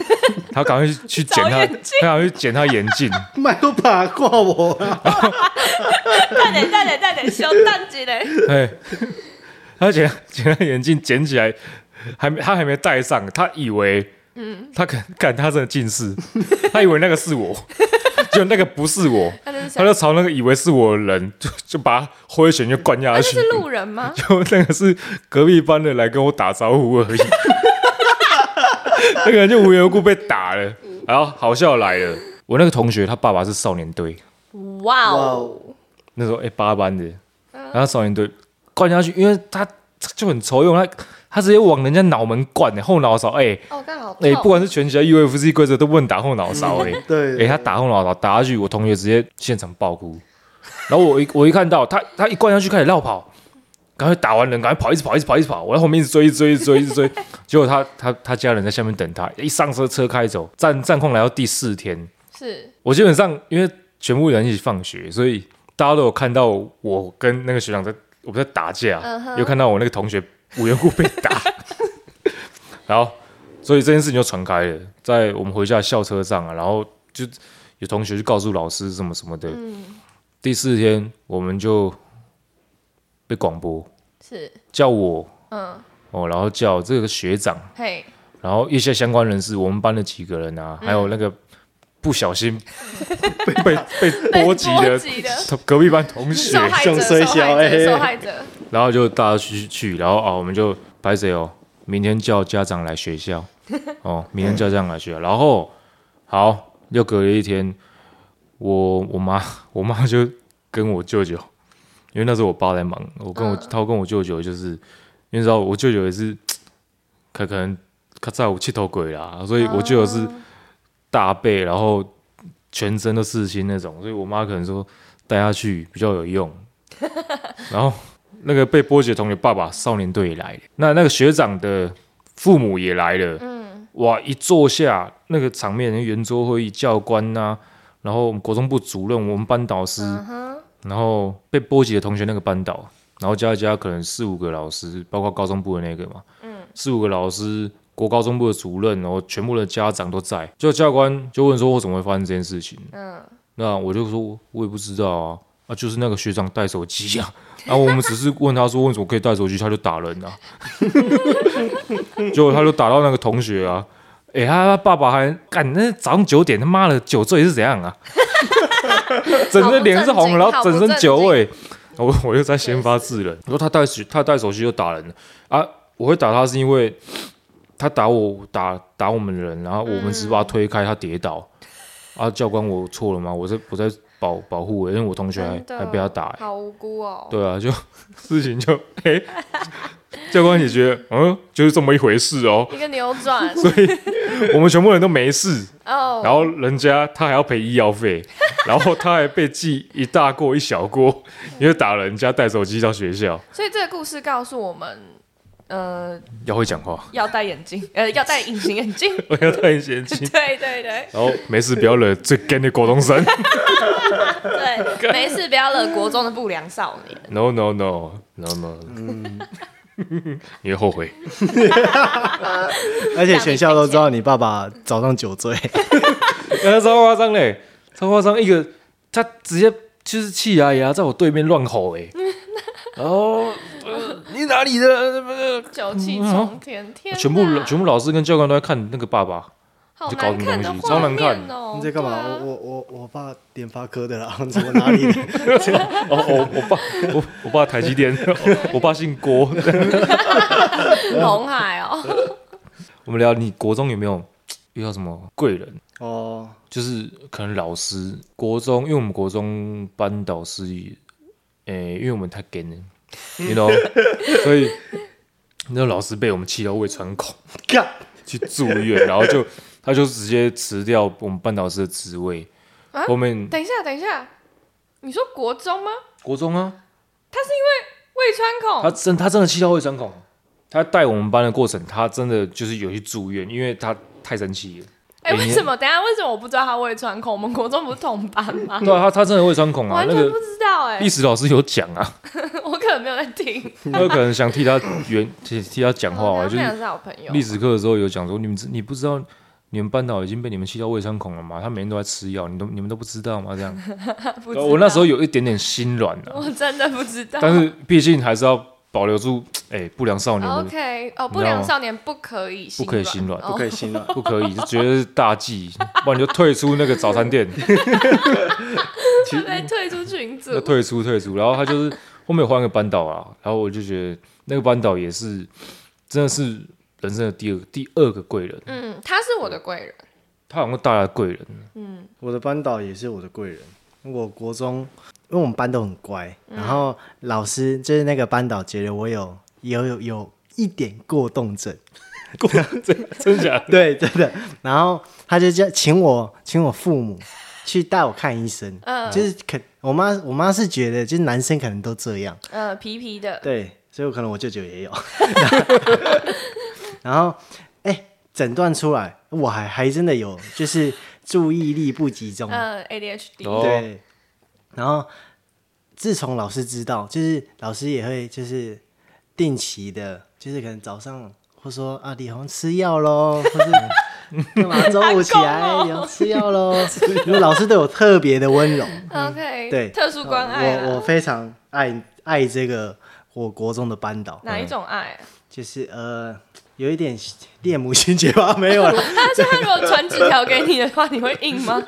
[SPEAKER 1] 他赶快去去 捡他，
[SPEAKER 2] 找眼镜。
[SPEAKER 1] 他赶快去捡他眼镜，
[SPEAKER 3] 麦克把挂我啊！
[SPEAKER 2] 快点快点快点，小蛋鸡嘞，
[SPEAKER 1] 哎，他捡捡他眼镜捡起来，还没他还没戴上，他以为嗯，他可干他真的近视，他以为那个是我，就那个不是我，
[SPEAKER 2] 他就
[SPEAKER 1] 他就朝那个以为是我的人，就就把他挥拳就灌下去
[SPEAKER 2] 是。路人吗？
[SPEAKER 1] 就那个是隔壁班的来跟我打招呼而已，那个人就无缘无故被打了。然后好笑来了，我那个同学他爸爸是少年队，
[SPEAKER 2] 哇哦
[SPEAKER 3] 哦，
[SPEAKER 1] 那时候哎、八班的，然后少年队灌下去，因为他他就很愁用，他他直接往人家脑门灌的后脑勺，哎、
[SPEAKER 2] 哦，刚好
[SPEAKER 1] 哎、
[SPEAKER 2] 痛
[SPEAKER 1] 不管是拳击还是 UFC 规则都不能打后脑勺、哎、
[SPEAKER 3] 对，
[SPEAKER 1] 哎、他打后脑勺打下去，我同学直接现场爆哭。然后我一我一看到他，他一灌下去开始绕跑，赶快打完人，赶快跑，一直跑，一直跑，一直跑。我在后面一直追，一直追，一直追，一直追。结果他他他家人在下面等他，一上车车开走，战战况来到第四天，
[SPEAKER 2] 是
[SPEAKER 1] 我基本上因为全部人一起放学，所以大家都有看到我跟那个学长在我们在打架，
[SPEAKER 2] 嗯哼
[SPEAKER 1] 有看到我那个同学无缘故被打。然后，所以这件事情就传开了，在我们回家校车上啊，然后就有同学就告诉老师什么什么的。第四天我们就被广播
[SPEAKER 2] 是，
[SPEAKER 1] 叫我
[SPEAKER 2] 嗯，
[SPEAKER 1] 哦，然后叫这个学长，
[SPEAKER 2] 嘿，
[SPEAKER 1] 然后一些相关人士，我们班的几个人啊，还有那个不小心 被被被波及的
[SPEAKER 2] 被波及的。
[SPEAKER 1] 同隔壁班同学
[SPEAKER 2] 受，害者，
[SPEAKER 3] 胸衰
[SPEAKER 2] 受害
[SPEAKER 3] 小
[SPEAKER 2] 者，
[SPEAKER 3] 欸
[SPEAKER 2] 受害者，
[SPEAKER 1] 然后就大家去去，然后啊，我们就拍谁哦，明天叫家长来学校，哦，明天叫家长来学校，然后好，又隔了一天，我我妈 我妈就跟我舅舅，因为那时候我爸在忙，我跟我、
[SPEAKER 2] 嗯
[SPEAKER 1] 他跟我舅舅就是，因为知道我舅舅也是，可 可能他在我气头鬼啦，所以我舅舅是大背，然后全身都刺青那种，所以我妈可能说带他去比较有用，然后。那个被波及的同学爸爸少年队也来了，那那个学长的父母也来了，
[SPEAKER 2] 嗯，
[SPEAKER 1] 哇！一坐下，那个场面，圆桌会议，教官呐、然后我们国中部主任，我们班导师，
[SPEAKER 2] 嗯，
[SPEAKER 1] 然后被波及的同学那个班导，然后加一加可能四五个老师，包括高中部的那个嘛，
[SPEAKER 2] 嗯，
[SPEAKER 1] 四五个老师，国高中部的主任，然后全部的家长都在，就教官就问说，我怎么会发生这件事情？
[SPEAKER 2] 嗯，
[SPEAKER 1] 那我就说，我也不知道啊，啊，就是那个学长带手机呀、啊，然后我们只是问他说为什么可以带手机，他就打人啊，结果他就打到那个同学啊，哎、他他爸爸还干，那早上九点他妈的酒醉是怎样啊？整个脸是红的，然后整身酒味，我我又在先发制人，我说他带手他带手机就打人了。啊，我会打他是因为他打我打打我们人，然后我们只是把他推开，他跌倒。啊，教官，我错了吗？我在我在保保护我，因为我同学还还被他打、欸，
[SPEAKER 2] 好无辜哦。
[SPEAKER 1] 对啊，就 事情就哎、教官也觉得嗯，就是这么一回事哦，
[SPEAKER 2] 一个扭转。
[SPEAKER 1] 所以我们全部人都没事，
[SPEAKER 2] 哦，
[SPEAKER 1] 然后人家他还要赔医药费，然后他还被记一大过一小过，因为打人家带手机到学校，
[SPEAKER 2] 所以这个故事告诉我们，呃，
[SPEAKER 1] 要会讲话，
[SPEAKER 2] 要戴眼镜，呃，要戴隐形眼镜。
[SPEAKER 1] 我要戴隐形眼镜，
[SPEAKER 2] 对对对
[SPEAKER 1] 然后没事不要惹最干的国中生
[SPEAKER 2] 对，没事，不要惹国中的不良少年。
[SPEAKER 1] ，no no no no no，你会后悔。
[SPEAKER 3] 而且全校都知道你爸爸早上酒醉，
[SPEAKER 1] 那超夸张嘞，超夸张！一个他直接就是气牙牙在我对面乱吼哎，然后、呃、你哪里的？呃
[SPEAKER 2] 酒气冲天，天哪，
[SPEAKER 1] 全部全部老师跟教官都在看那个爸爸，
[SPEAKER 2] 好
[SPEAKER 1] 就搞
[SPEAKER 2] 难看的
[SPEAKER 1] 什么东西超难看
[SPEAKER 2] 面哦。
[SPEAKER 3] 你在干嘛？
[SPEAKER 2] 对啊
[SPEAKER 3] 我我我我爸点发科的啦，怎么哪里的？
[SPEAKER 1] 哦 哦，我爸我我爸台积电，我爸姓郭。
[SPEAKER 2] 红海哦，
[SPEAKER 1] 我们聊你国中有没有遇到什么贵人？
[SPEAKER 3] 哦，
[SPEAKER 1] 就是可能老师国中，因为我们国中班导师，诶、因为我们太 gay 了，you know，所以那个老师被我们气到胃穿孔，去住院，然后就他就直接辞掉我们班导师的职位。
[SPEAKER 2] 啊
[SPEAKER 1] 后面
[SPEAKER 2] 等一下，等一下，你说国中吗？
[SPEAKER 1] 国中啊，他是因为
[SPEAKER 2] 胃穿孔
[SPEAKER 1] 他
[SPEAKER 2] 孔，
[SPEAKER 1] 真他真的气到胃穿孔，他带我们班的过程，他真的就是有去住院，因为他太生气了。
[SPEAKER 2] 哎，为什么？等一下，为什么我不知道他胃穿孔？我们国中不是同班吗？
[SPEAKER 1] 对啊，他他真的胃穿孔啊，那个
[SPEAKER 2] 完全不知道哎
[SPEAKER 1] 历，史老师有讲啊，
[SPEAKER 2] 我可能没有在听。
[SPEAKER 1] 他可能想替他原 替替他讲话啊，就是
[SPEAKER 2] 好朋友。
[SPEAKER 1] 历史课的时候有讲说，你们知你不知道你们班导已经被你们气到胃穿孔了吗？他每天都在吃药，你都你们都不知道吗？这样，
[SPEAKER 2] 不知道
[SPEAKER 1] 我那时候有一点点心软啊，
[SPEAKER 2] 我真的不知道。
[SPEAKER 1] 但是毕竟还是要保留住 哎、不良少年的
[SPEAKER 2] OK 哦，不良少年不可以
[SPEAKER 1] 不可以心软
[SPEAKER 2] 哦
[SPEAKER 3] 不可以心软。
[SPEAKER 1] 不可以，就觉得是大忌，不然你就退出那个早餐店，
[SPEAKER 2] 就被退出群组
[SPEAKER 1] 要。退出退出。然后他就是后面有换个班导啊，然后我就觉得那个班导也是真的是人生的第二第二个贵人，
[SPEAKER 2] 嗯，他是我的贵人。
[SPEAKER 1] 他好像带来的贵人，
[SPEAKER 2] 嗯，
[SPEAKER 3] 我的班导也是我的贵人。我国中，因为我们班都很乖，然后老师就是那个班导觉得我有有有有一点过动症，
[SPEAKER 1] 真假的？
[SPEAKER 3] 对，真的。然后他就叫请我请我父母去带我看医生，
[SPEAKER 2] 嗯
[SPEAKER 3] 就是可我妈我妈是觉得就是男生可能都这样，
[SPEAKER 2] 呃，皮皮的。
[SPEAKER 3] 对，所以我可能我舅舅也有。然后哎，诊断出来我还还真的有就是注意力不集中，
[SPEAKER 2] 嗯，ADHD。
[SPEAKER 1] 哦
[SPEAKER 3] 对，然后自从老师知道，就是老师也会就是定期的，就是可能早上或说啊李红吃药喽，或是干嘛？中午起来
[SPEAKER 2] 阿公哦
[SPEAKER 3] 李红吃药喽，因为老师对我特别的温柔
[SPEAKER 2] ，OK，
[SPEAKER 3] 对，
[SPEAKER 2] 特殊关爱
[SPEAKER 3] 我我非常爱爱这个我国中的班导，
[SPEAKER 2] 哪一种爱啊？
[SPEAKER 3] 就是呃有一点恋母情节吧，没有了。
[SPEAKER 2] 但是他如果传纸条给你的话，你会应吗？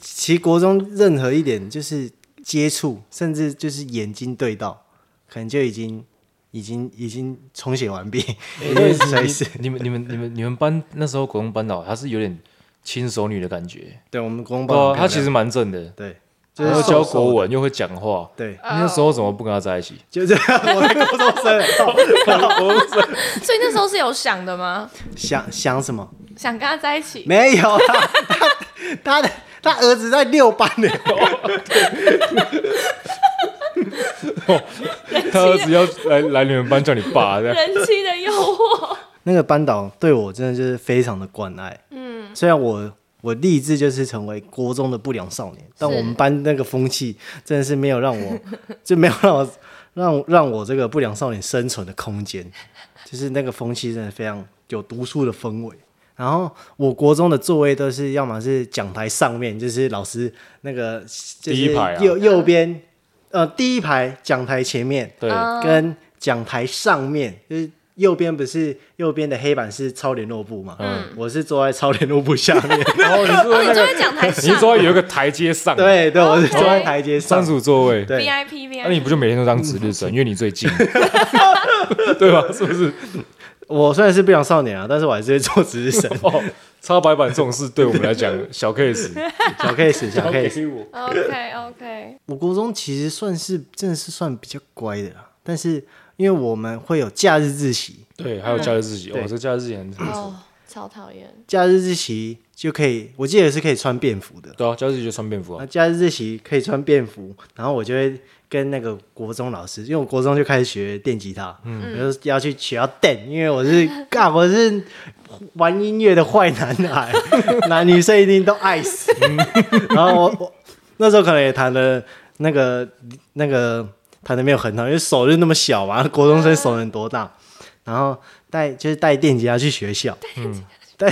[SPEAKER 3] 其实国中任何一点就是接触，甚至就是眼睛对到，可能就已经已经已经重写完毕，已经 随时。
[SPEAKER 1] 你们你们你们你们班那时候国中班导他是有点轻熟女的感觉，
[SPEAKER 3] 对我们国中
[SPEAKER 1] 对啊，
[SPEAKER 3] 班导
[SPEAKER 1] 他其实蛮正的，
[SPEAKER 3] 对，就是
[SPEAKER 1] 又教国文又会讲话，
[SPEAKER 3] 对，
[SPEAKER 1] 你那时候怎么不跟他在一起？
[SPEAKER 3] 就这样。我的国中生
[SPEAKER 2] 所以那时候是有想的吗？
[SPEAKER 3] 想想什么？
[SPEAKER 2] 想跟他在一起？
[SPEAKER 3] 没有啦，他他的他儿子在六班呢。
[SPEAKER 1] 他儿子要来来你们班叫你爸 这样，
[SPEAKER 2] 人妻的诱惑。
[SPEAKER 3] 那个班导对我真的就是非常的关爱。嗯，虽然我我立志就是成为国中的不良少年，但我们班那个风气真的是没有让我，就没有让我让让我这个不良少年生存的空间。就是那个风气真的非常有读书的氛围。然后我国中的座位都是要么是讲台上面，就是老师那个就是
[SPEAKER 1] 第一排啊
[SPEAKER 3] 右右边，呃，第一排讲台前面，
[SPEAKER 1] 对，
[SPEAKER 2] 嗯
[SPEAKER 3] 跟讲台上面，就是右边不是右边的黑板是超联络部嘛？
[SPEAKER 1] 嗯
[SPEAKER 3] 我是坐在超联络部下面。
[SPEAKER 1] 然后你
[SPEAKER 2] 坐在讲台
[SPEAKER 1] 你
[SPEAKER 2] 上
[SPEAKER 1] 是说有一个台阶上，，
[SPEAKER 3] 对对，我是坐在台阶上
[SPEAKER 1] 专。属座位，
[SPEAKER 3] 对
[SPEAKER 2] ，VIP
[SPEAKER 1] 那你
[SPEAKER 2] VIP，
[SPEAKER 1] 不就每天都当值日生，因为你最近，对吧？是不是？
[SPEAKER 3] 我虽然是不良少年啊，但是我还是会做值日生。
[SPEAKER 1] 哦，插白板这种事对我们来讲小 case，
[SPEAKER 3] 小 case，小 case。
[SPEAKER 1] 我。
[SPEAKER 2] OK OK，
[SPEAKER 3] 我国中其实算是真的是算比较乖的啦，但是因为我们会有假日自习，
[SPEAKER 1] 对，还有假日自习，
[SPEAKER 3] 对
[SPEAKER 1] 哦，这假日自习很很
[SPEAKER 2] 哦，超讨厌。
[SPEAKER 3] 假日自习就可以，我记得是可以穿便服的。
[SPEAKER 1] 对啊，假日自习就穿便服
[SPEAKER 3] 那
[SPEAKER 1] 啊，
[SPEAKER 3] 假日自习可以穿便服，然后我就会跟那个国中老师，因为我国中就开始学电吉他，嗯，我就要去学校电，因为我是 干我是玩音乐的坏男孩，男女生一定都爱死。然后我我那时候可能也弹的那个那个弹的没有很好，因为手就那么小嘛，国中生手能多大？然后带就是带电吉他去学校，嗯带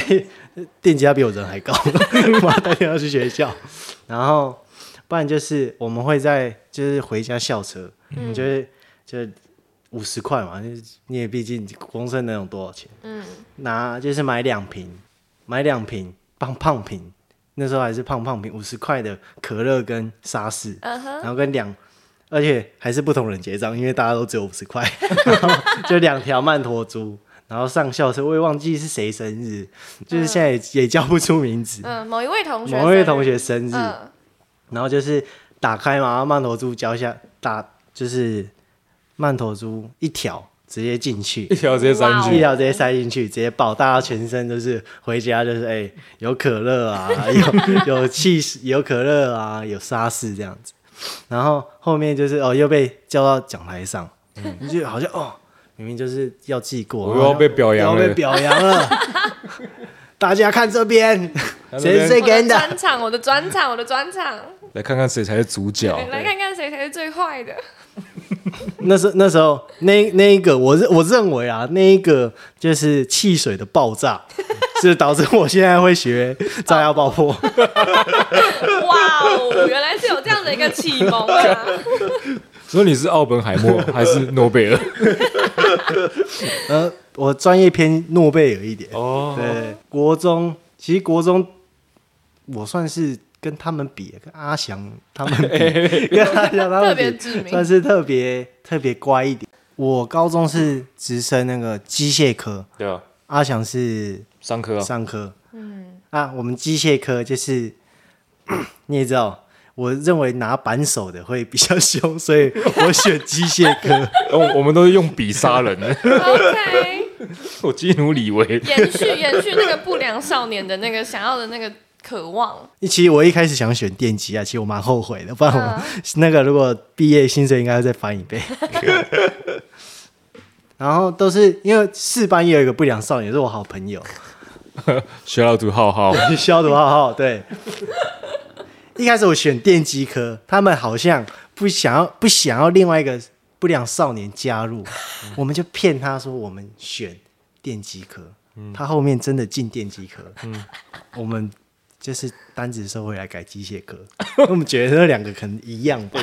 [SPEAKER 3] 电吉他比我人还高，把他带电吉他去学校，然后不然就是我们会在就是回家校车，嗯，就是就五十块嘛，就是你也毕竟公升能有多少钱？
[SPEAKER 2] 嗯，
[SPEAKER 3] 拿就是买两瓶，买两瓶胖胖瓶，那时候还是胖胖瓶，五十块的可乐跟沙士，
[SPEAKER 2] 嗯，
[SPEAKER 3] 然后跟两，而且还是不同人结账，因为大家都只有五十块，就两条曼陀珠，然后上校车，我也忘记是谁生日，就是现在也,、也叫不出名字，
[SPEAKER 2] 嗯，某一位同学，
[SPEAKER 3] 某一位同学，生日，
[SPEAKER 2] 嗯，
[SPEAKER 3] 然后就是打开嘛，然后曼陀珠浇下，打就是曼陀珠一条直接进去
[SPEAKER 1] 一。条直接塞进去，
[SPEAKER 3] 一条直接塞进去，直接爆，大家全身都是回家就是哎、有可乐啊，有有气有可乐啊，有沙士这样子，然后后面就是哦又被叫到讲台上，你就好像哦明明就是要记过，
[SPEAKER 1] 我又要被表扬了
[SPEAKER 3] 又要被表扬了，大家看这边谁是谁
[SPEAKER 2] 我
[SPEAKER 3] 给的？
[SPEAKER 2] 的专场，我的专场，我的专场，
[SPEAKER 1] 来看看谁才是主角，
[SPEAKER 2] 来看看谁才是最坏的。
[SPEAKER 3] 那时那时候那那一个，我认我认为啊，那一个就是汽水的爆炸，是导致我现在会学炸药爆破。
[SPEAKER 2] 哇哦，原来是有这样的一个启蒙啊！
[SPEAKER 1] 所以你是奥本海默还是诺贝尔？
[SPEAKER 3] 呃，我专业偏诺贝尔一点。
[SPEAKER 1] 哦，
[SPEAKER 3] 对，国中其实国中我算是跟他们比，跟阿翔他们比，跟阿翔他
[SPEAKER 2] 特
[SPEAKER 3] 们比，
[SPEAKER 2] 别致命
[SPEAKER 3] 算是特别特别乖一点。我高中是直升那个机械科，
[SPEAKER 1] 对啊，
[SPEAKER 3] 阿翔是
[SPEAKER 1] 商科啊，
[SPEAKER 3] 商科。嗯，啊，我们机械科就是 你也知道，我认为拿扳手的会比较凶，所以我选机械科。
[SPEAKER 1] 我 我们都是用笔杀人。的
[SPEAKER 2] ，OK，
[SPEAKER 1] 我基努里维，
[SPEAKER 2] 延续延续那个不良少年的那个想要的那个渴望。
[SPEAKER 3] 其实我一开始想选电机啊，其实我蛮后悔的，不然我、
[SPEAKER 2] 嗯。
[SPEAKER 3] 那个如果毕业薪水应该要再翻一倍。然后都是因为四班也有一个不良少年，是我好朋友，
[SPEAKER 1] 学老图浩浩，
[SPEAKER 3] 消毒浩浩。对，一开始我选电机科，他们好像不想要不想要另外一个不良少年加入，我们就骗他说我们选电机科，他后面真的进电机科，我们就是单子收回来改机械科，我们觉得那两个可能一样吧。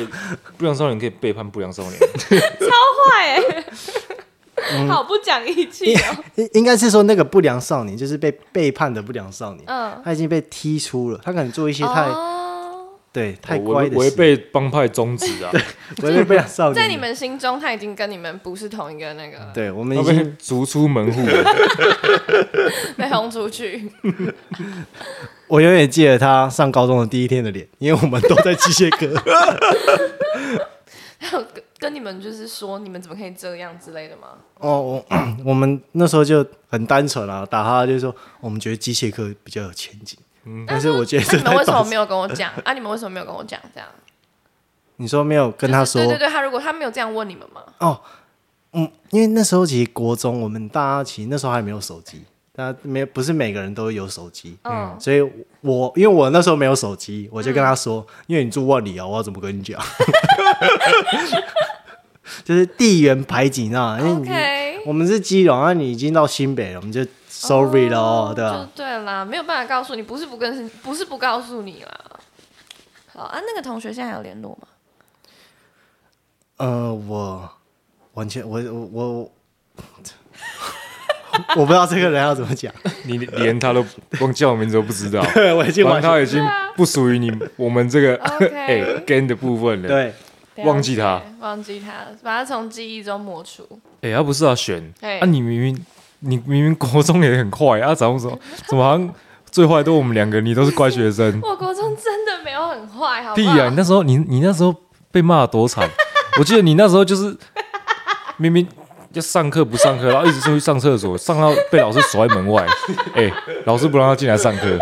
[SPEAKER 1] 不良少年可以背叛不良少年，超
[SPEAKER 2] 坏哎、好不讲义气哦。
[SPEAKER 3] 应应该是说那个不良少年就是被背叛的不良少年，
[SPEAKER 2] 嗯，
[SPEAKER 3] 他已经被踢出了，他可能做一些太、
[SPEAKER 2] 哦，
[SPEAKER 3] 对太
[SPEAKER 1] 违
[SPEAKER 3] 乖的事，
[SPEAKER 1] 违背帮派宗旨啊，
[SPEAKER 3] 违背不良少年，
[SPEAKER 2] 在你们心中他已经跟你们不是同一个那个了，
[SPEAKER 3] 对我们已经
[SPEAKER 1] 逐出门户了。
[SPEAKER 2] 被轰出去。
[SPEAKER 3] 我永远记得他上高中的第一天的脸，因为我们都在机械科。
[SPEAKER 2] 还有跟跟你们就是说，你们怎么可以这样之类的吗？
[SPEAKER 3] 哦，我 我们那时候就很单纯啊，打哈就是说我们觉得机械科比较有前景。嗯但是我觉得
[SPEAKER 2] 你们为什么没。有跟我讲啊？你们为什么没有跟我讲这样？
[SPEAKER 3] 你说没有跟他说
[SPEAKER 2] 就是对对对，他如果他没有这样问你们吗？
[SPEAKER 3] 哦，嗯，因为那时候其实国中我们大家其实那时候还没有手机，大家没不是每个人都有手机，
[SPEAKER 2] 嗯，
[SPEAKER 3] 所以我因为我那时候没有手机，我就跟他说，因为你住万里啊，我要怎么跟你讲？就是地缘排挤，你知道吗？因为你
[SPEAKER 2] OK
[SPEAKER 3] 我们是基隆，啊，你已经到新北了，我们就 sorry 咯，
[SPEAKER 2] 哦
[SPEAKER 3] 对吧、
[SPEAKER 2] 就对啦，没有办法告诉你，不是不跟，不是不告诉你啦。好啊，那个同学现在还有联络吗？
[SPEAKER 3] 呃，我完全我我我我 不知道这个人要怎么讲，
[SPEAKER 1] 你连他都光叫我名字都不知道，
[SPEAKER 3] 对我已经
[SPEAKER 1] 反
[SPEAKER 3] 完全
[SPEAKER 1] 他已经不属于你我们这个 哎跟的部分了。
[SPEAKER 3] 对
[SPEAKER 1] 忘记他，
[SPEAKER 2] 忘记他，把他从记忆中抹除。
[SPEAKER 1] 哎，他不是啊，选
[SPEAKER 2] 哎
[SPEAKER 1] 啊，你明明你明明国中也很坏啊，怎么怎么怎么好像最坏都我们两个，你都是乖学生。
[SPEAKER 2] 我国中真的没有很坏，好不
[SPEAKER 1] 屁？啊！你那时候你你那时候被骂得多惨，我记得你那时候就是明明就上课不上课，然后一直出去上厕所，上到被老师锁在门外。哎、老师不让他进来上课，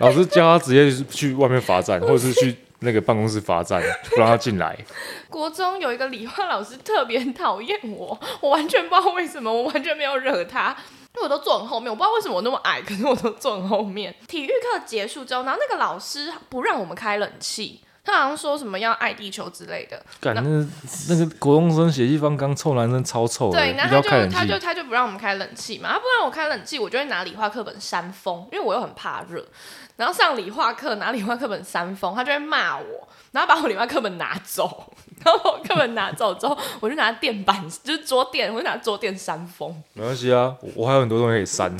[SPEAKER 1] 老师叫他直接去外面罚站，或者是去那个办公室罚站，不让他进来。
[SPEAKER 2] 国中有一个理化老师特别讨厌我，我完全不知道为什么，我完全没有惹他。因为我都坐很后面，我不知道为什么我那么矮，可是我都坐很后面。体育课结束之后，然后那个老师不让我们开冷气，他好像说什么要爱地球之类的。
[SPEAKER 1] 感那个那个国中生血气方刚，臭男生超臭的，
[SPEAKER 2] 对，
[SPEAKER 1] 一
[SPEAKER 2] 然后他就他就。他就不让我们开冷气嘛，他不让我开冷气，我就会拿理化课本扇风，因为我又很怕热。然后上理化课拿理化课本扇风，他就会骂我，然后把我理化课本拿走，然后我课本拿走之后，我就拿垫板，就是桌垫，我就拿桌垫扇风，
[SPEAKER 1] 没关系啊，我我还有很多东西可以删。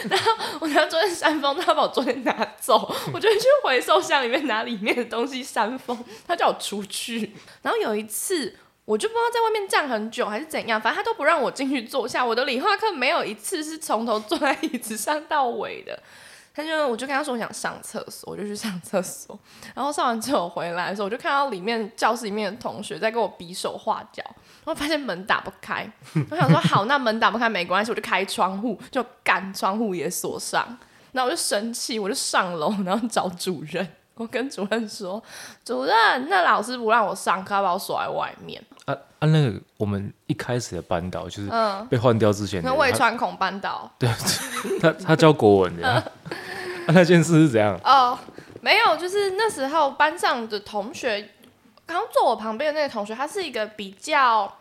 [SPEAKER 2] 我拿桌垫扇风，他把我桌垫拿走，我就去回收箱里面拿里面的东西扇风，他叫我出去。然后有一次。我就不知道在外面站很久还是怎样，反正他都不让我进去坐下。我的理化课没有一次是从头坐在椅子上到尾的。他就我就跟他说我想上厕所，我就去上厕所。然后上完之后回来的时候，我就看到里面教室里面的同学在跟我比手画脚，然后发现门打不开。我想说好，那门打不开没关系，我就开窗户，就干窗户也锁上。然后我就生气，我就上楼，然后找主任。我跟主任说：“主任，那老师不让我上课，把我锁在外面。
[SPEAKER 1] 啊啊，那个我们一开始的班导就是
[SPEAKER 2] 嗯
[SPEAKER 1] 被换掉之前的
[SPEAKER 2] 那
[SPEAKER 1] 人，他
[SPEAKER 2] 魏川孔班导
[SPEAKER 1] 对，他他教国文的。啊那件事是怎样？
[SPEAKER 2] 哦，没有，就是那时候班上的同学，刚坐我旁边的那个同学，他是一个比较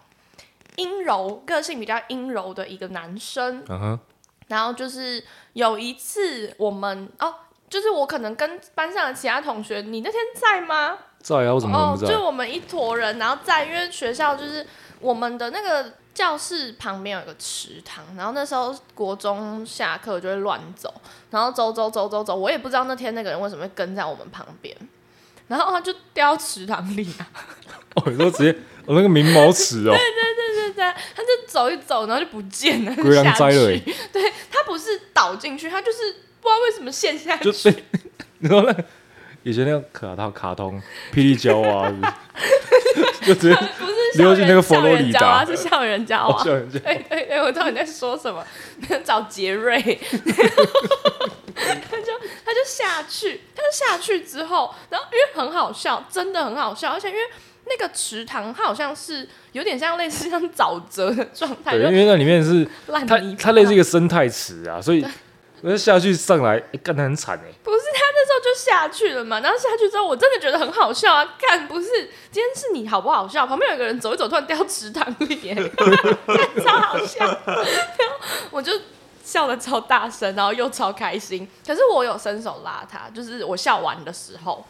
[SPEAKER 2] 阴柔、个性比较阴柔的一个男生。
[SPEAKER 1] 嗯哼，
[SPEAKER 2] 然后就是有一次我们哦，就是我可能跟班上的其他同学，你那天在吗？
[SPEAKER 1] 在啊，我怎么不在？
[SPEAKER 2] 就我们一坨人，然后在因为学校就是我们的那个教室旁边有一个池塘，然后那时候国中下课就会乱走，然后走走走走走，我也不知道那天那个人为什么会跟在我们旁边，然后他就掉到池塘里啊，
[SPEAKER 1] 哦，你说直接，我那个明毛池哦，
[SPEAKER 2] 对对对对，他就走一走，然后就不见了，下去，对他不是倒进去，他就是不知道为什么陷下去。
[SPEAKER 1] 你说那个以前那个卡套卡通 霹雳娇娃，就直接
[SPEAKER 2] 不是
[SPEAKER 1] 溜进那个佛罗里达。
[SPEAKER 2] 是校园教啊。
[SPEAKER 1] 哦，。校园教
[SPEAKER 2] 对对对，我知道你在说什么，找杰瑞，他就他就下去，他就下去之后，然后因为很好笑，真的很好笑，而且因为那个池塘它好像是有点像类似像沼泽的状态，
[SPEAKER 1] 对，因为那里面是
[SPEAKER 2] 烂泥巴
[SPEAKER 1] 它类似一个生态池啊，所以我就下去上来，哎干得很惨哎，
[SPEAKER 2] 不是他那时候就下去了嘛。然后下去之后，我真的觉得很好笑啊！干不是，今天是你好不好笑？旁边有个人走一走，突然掉池塘里面，超好笑。然后我就笑的超大声，然后又超开心。可是我有伸手拉他，就是我笑完的时候，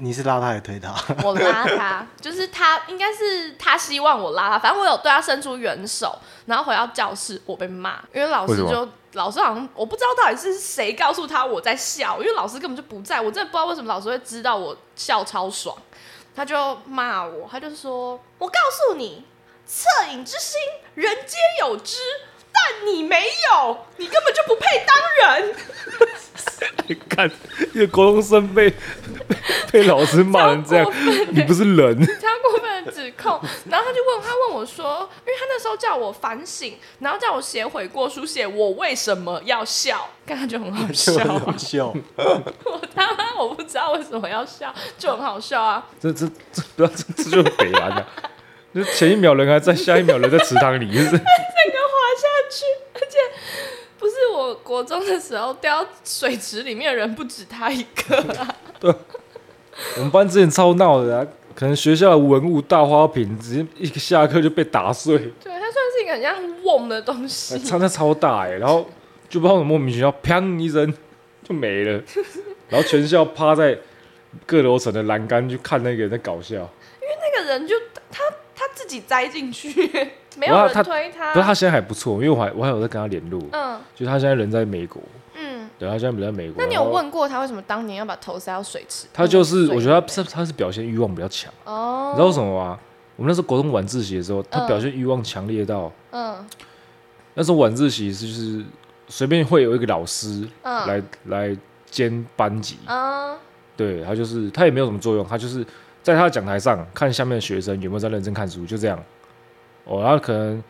[SPEAKER 3] 你是拉他还是推他？
[SPEAKER 2] 我拉他，就是他应该是他希望我拉他，反正我有对他伸出援手，然后回到教室我被骂，因为老师就老师好像我不知道到底是谁告诉他我在笑，因为老师根本就不在，我真的不知道为什么老师会知道我笑超爽，他就骂我，他就说：“我告诉你，恻隐之心人皆有之。”但你没有，你根本就不配当人。
[SPEAKER 1] 你看一个高中生被被被老师骂成这样你不是人？
[SPEAKER 2] 超过分的指控，然后他就问他问我说，因为他那时候叫我反省，然后叫我写悔过书，写我为什么要笑，看他就很好笑，
[SPEAKER 3] 就很好笑。
[SPEAKER 2] 我他妈我不知道为什么要笑，就很好笑啊。
[SPEAKER 1] 这这这不要这这就是北蓝的，就前一秒人还在，下一秒人在池塘里，就是
[SPEAKER 2] 整个滑下去，而且不是我国中的时候掉水池里面的人不止他一个啊，
[SPEAKER 1] 我们班之前超闹的啊，可能学校的文物大花瓶直接一个下课就被打碎，
[SPEAKER 2] 对，它算是一个很像瓮的东西，
[SPEAKER 1] 差那超大哎、然后就不知道怎么莫名其妙，砰一声就没了，然后全校趴在各楼层的栏杆去看那个人在搞笑。
[SPEAKER 2] 因为那个人就他他自己栽进去，没有人
[SPEAKER 1] 然后他
[SPEAKER 2] 推他，
[SPEAKER 1] 不是他现在还不错，因为我还我还有在跟他联络，
[SPEAKER 2] 嗯。
[SPEAKER 1] 就是他现在人在美国，
[SPEAKER 2] 嗯。
[SPEAKER 1] 对，他现在不在美国。
[SPEAKER 2] 那你有问过他为什么当年要把头塞到水池？
[SPEAKER 1] 他就是，我觉得他
[SPEAKER 2] 里
[SPEAKER 1] 是他是表现欲望比较强，
[SPEAKER 2] 哦，
[SPEAKER 1] 你知道为什么吗？我们那时候国中晚自习的时候，他
[SPEAKER 2] 嗯。
[SPEAKER 1] 表现欲望强烈到，
[SPEAKER 2] 嗯。
[SPEAKER 1] 那时候晚自习是就是随便会有一个老师
[SPEAKER 2] 嗯。
[SPEAKER 1] 来来兼班级，
[SPEAKER 2] 啊。
[SPEAKER 1] 对他就是他也没有什么作用，他就是在他的讲台上看下面的学生有没有在认真看书，就这样。哦，然后可能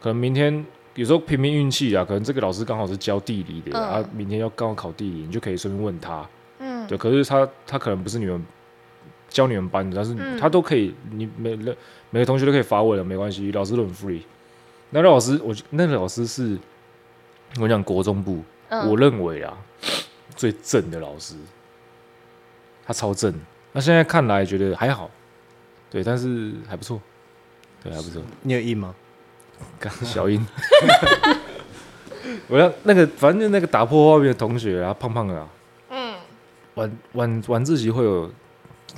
[SPEAKER 1] 可能明天有时候凭凭运气啊，可能这个老师刚好是教地理的，
[SPEAKER 2] 嗯
[SPEAKER 1] 然后明天要刚好考地理，你就可以顺便问他。
[SPEAKER 2] 嗯
[SPEAKER 1] 对，可是他他可能不是你们教你们班的，但是
[SPEAKER 2] 嗯
[SPEAKER 1] 他都可以，你每每每个同学都可以发问的，没关系，老师都很 free。那个老师，我那个老师是我讲国中部，
[SPEAKER 2] 嗯，
[SPEAKER 1] 我认为啊最正的老师，他超正。那现在看来觉得还好，对，但是还不错，对，还不错。
[SPEAKER 3] 你有印吗？
[SPEAKER 1] 刚小英，我要那个反正就那个打破画面的同学啊，胖胖的啊，
[SPEAKER 2] 嗯。
[SPEAKER 1] 晚晚晚自习会有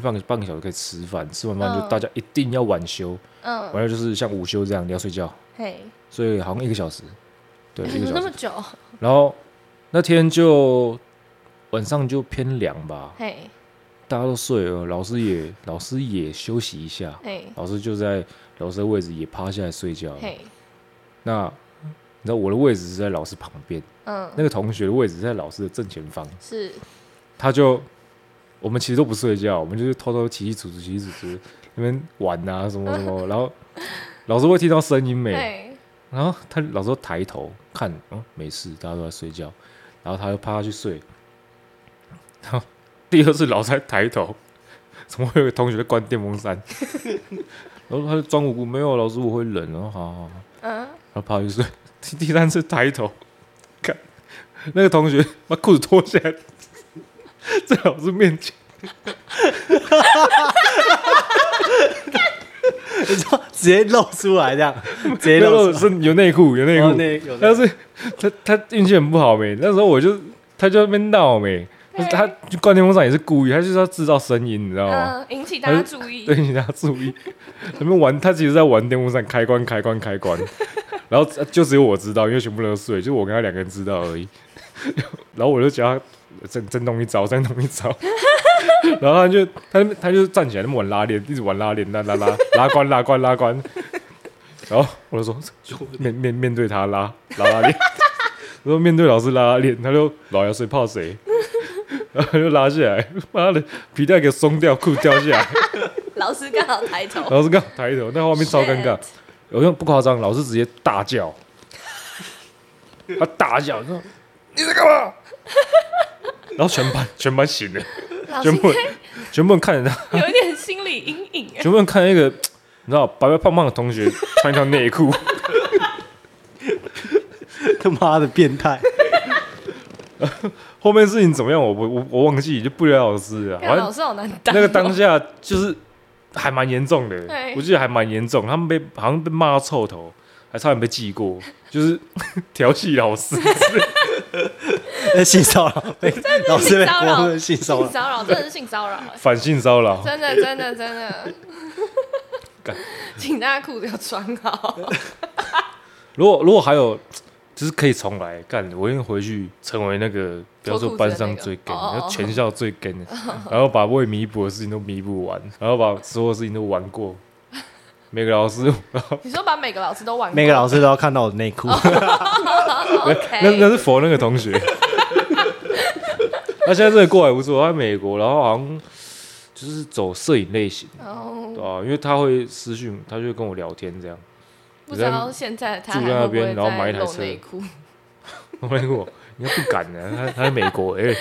[SPEAKER 1] 半个半个小时可以吃饭，吃完饭就
[SPEAKER 2] 嗯。
[SPEAKER 1] 大家一定要晚休，
[SPEAKER 2] 嗯，
[SPEAKER 1] 完了就是像午休这样你要睡觉，
[SPEAKER 2] 嘿，
[SPEAKER 1] 所以好像一个小时，对，一个小时。
[SPEAKER 2] 那么久，
[SPEAKER 1] 然后那天就晚上就偏凉吧，
[SPEAKER 2] 嘿
[SPEAKER 1] 大家都睡了，老师也老师也休息一下，
[SPEAKER 2] 嘿。
[SPEAKER 1] 老师就在老师的位置也趴下来睡觉。
[SPEAKER 2] 嘿，
[SPEAKER 1] 那你知道我的位置是在老师旁边，
[SPEAKER 2] 嗯，
[SPEAKER 1] 那个同学的位置在老师的正前方，
[SPEAKER 2] 是，
[SPEAKER 1] 他就我们其实都不睡觉，我们就是偷偷起起楚楚起起楚楚那边玩啊什么什么，然后老师会听到声音没？
[SPEAKER 2] 嘿，
[SPEAKER 1] 然后他老师会抬头看，嗯，没事，大家都在睡觉，然后他就趴下去睡。然后第二次老师还抬头，怎么会有个同学在关电风扇？然后他就装无辜，没有老师我会冷，然后好好好，
[SPEAKER 2] 嗯，
[SPEAKER 1] 然后趴下去睡。第 第三次抬头。看，那个同学把裤子脱下来，在老师面前，
[SPEAKER 3] 你说直接露出来这样，直接露出来。
[SPEAKER 1] 是有内裤有内裤，
[SPEAKER 3] 哦那有
[SPEAKER 1] 但是他他运气很不好没，那时候我就他就在那边闹没，
[SPEAKER 2] 嘿
[SPEAKER 1] 他就关电风扇也是故意，他就是要制造声音，你知道吗？
[SPEAKER 2] 嗯，引起大家注意。
[SPEAKER 1] 对，，引起大家注意，他们玩，他其实在玩电风扇开关开关开关，然后就只有我知道，因为全部人都睡，就我跟他两个人知道而已。然后我就教他震震动一招，震动一招，然后他就他他就站起来那么玩拉链，一直玩拉链，拉拉拉拉关拉关拉关。然后我就说面面面对他拉拉拉链，我说面对老师拉拉链，他就老牙谁怕谁，然 后就拉下来，妈的皮带给松掉，裤子掉下来。
[SPEAKER 2] 老师刚好抬头，
[SPEAKER 1] 老师刚好抬头，那画面超尴尬。我用不夸张，老师直接大叫，他大叫说：“你在干嘛？”然后全班全班醒了，全部全部人看着他，
[SPEAKER 2] 有一点心理阴影哎，
[SPEAKER 1] 全部人看那个你知道白白胖胖的同学穿一条内裤，
[SPEAKER 3] 他妈的变态！
[SPEAKER 1] 后面事情怎么样，我我我我忘记，就不了了之了。
[SPEAKER 2] 老师好难当哦。
[SPEAKER 1] 那个当下就是还蛮严重的，我记得还蛮严重，他们被好像被骂到臭头，还差点被记过，就是 调戏老师。
[SPEAKER 3] 那 性骚扰，被老师被
[SPEAKER 2] 性骚扰
[SPEAKER 3] 性骚扰。
[SPEAKER 2] 性骚扰真的是性骚扰哎，
[SPEAKER 1] 反性骚扰，
[SPEAKER 2] 真的真的真的
[SPEAKER 1] 干。
[SPEAKER 2] 请大家裤子要穿好。
[SPEAKER 1] 如果如果还有，就是可以重来干，我愿意回去成为那个，比方说班上最跟，
[SPEAKER 2] 脱裤子的
[SPEAKER 1] 全校最跟的，然后把未弥补的事情都弥补完，然后把所有事情都玩过。每个老师，
[SPEAKER 2] 你说把每个老师都玩过，
[SPEAKER 3] 每个老师都要看到我的内裤，
[SPEAKER 1] 那那是佛那个同学。他现在真的过来不错，他在美国，然后好像就是走摄影类型，
[SPEAKER 2] 哦，
[SPEAKER 1] 对吧、因为他会私讯，他就会跟我聊天这样。
[SPEAKER 2] 不知道现在他
[SPEAKER 1] 住在那边然后买一台车
[SPEAKER 2] 内裤？
[SPEAKER 1] 我跟我，你要不敢呢、他他在美国哎、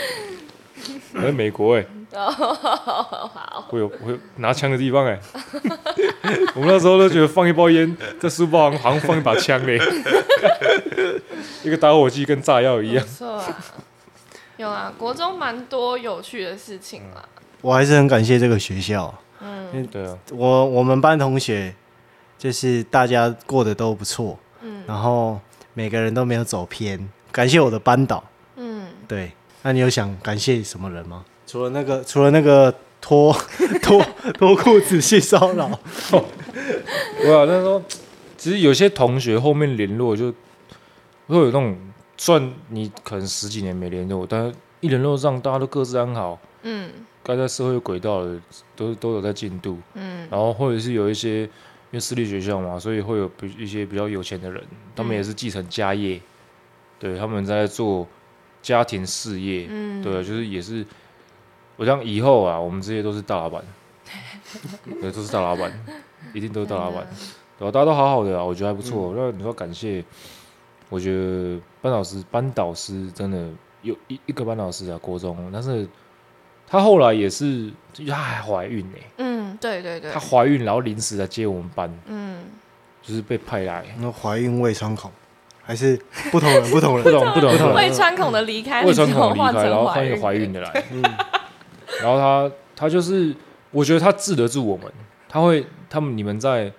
[SPEAKER 1] 他在美国哎、
[SPEAKER 2] 好，
[SPEAKER 1] 会有会有拿枪的地方哎、我们那时候都觉得放一包烟在书包好像好像放一把枪嘞、一个打火机跟炸药一样。
[SPEAKER 2] 错啊。有啊，国中蛮多有趣的事情啦。
[SPEAKER 3] 我还是很感谢这个学校。
[SPEAKER 1] 嗯对啊，
[SPEAKER 3] 我我们班同学就是大家过得都不错，嗯，然后每个人都没有走偏，感谢我的班导。
[SPEAKER 2] 嗯，
[SPEAKER 3] 对，那你有想感谢什么人吗？除了那个，除了那个脱 脱脱裤子去骚扰，
[SPEAKER 1] 我啊，那时候其实有些同学后面联络就会有那种，算你可能十几年没联络，但是一联络上大家都各自安好，
[SPEAKER 2] 嗯。
[SPEAKER 1] 该在社会轨道的都都有在进度，
[SPEAKER 2] 嗯。
[SPEAKER 1] 然后或者是有一些因为私立学校嘛，所以会有比一些比较有钱的人，他们也是继承家业，对，他们在做家庭事业，
[SPEAKER 2] 嗯，
[SPEAKER 1] 对，就是也是，我想以后啊，我们这些都是大老板，对，都是大老板，一定都是大老板，对吧？大家都好好的啊，我觉得还不错。那、你说感谢，我觉得班老师、班导师真的有一一个班导师啊，国中，但是他后来也是，她还怀孕呢、
[SPEAKER 2] 嗯，对对对。
[SPEAKER 1] 她，怀孕然后临时来接我们班，
[SPEAKER 2] 嗯，
[SPEAKER 1] 就是被派来，
[SPEAKER 3] 那怀孕胃穿孔，还是不同人，不同人，
[SPEAKER 1] 不懂不懂 不懂，
[SPEAKER 2] 胃穿孔的离开，
[SPEAKER 1] 胃穿孔离
[SPEAKER 2] 换
[SPEAKER 1] 开，然后换
[SPEAKER 2] 成
[SPEAKER 1] 一个怀孕
[SPEAKER 2] 的，
[SPEAKER 1] 来，嗯，然后她她就是，我觉得她治得住我们，她会他们你们在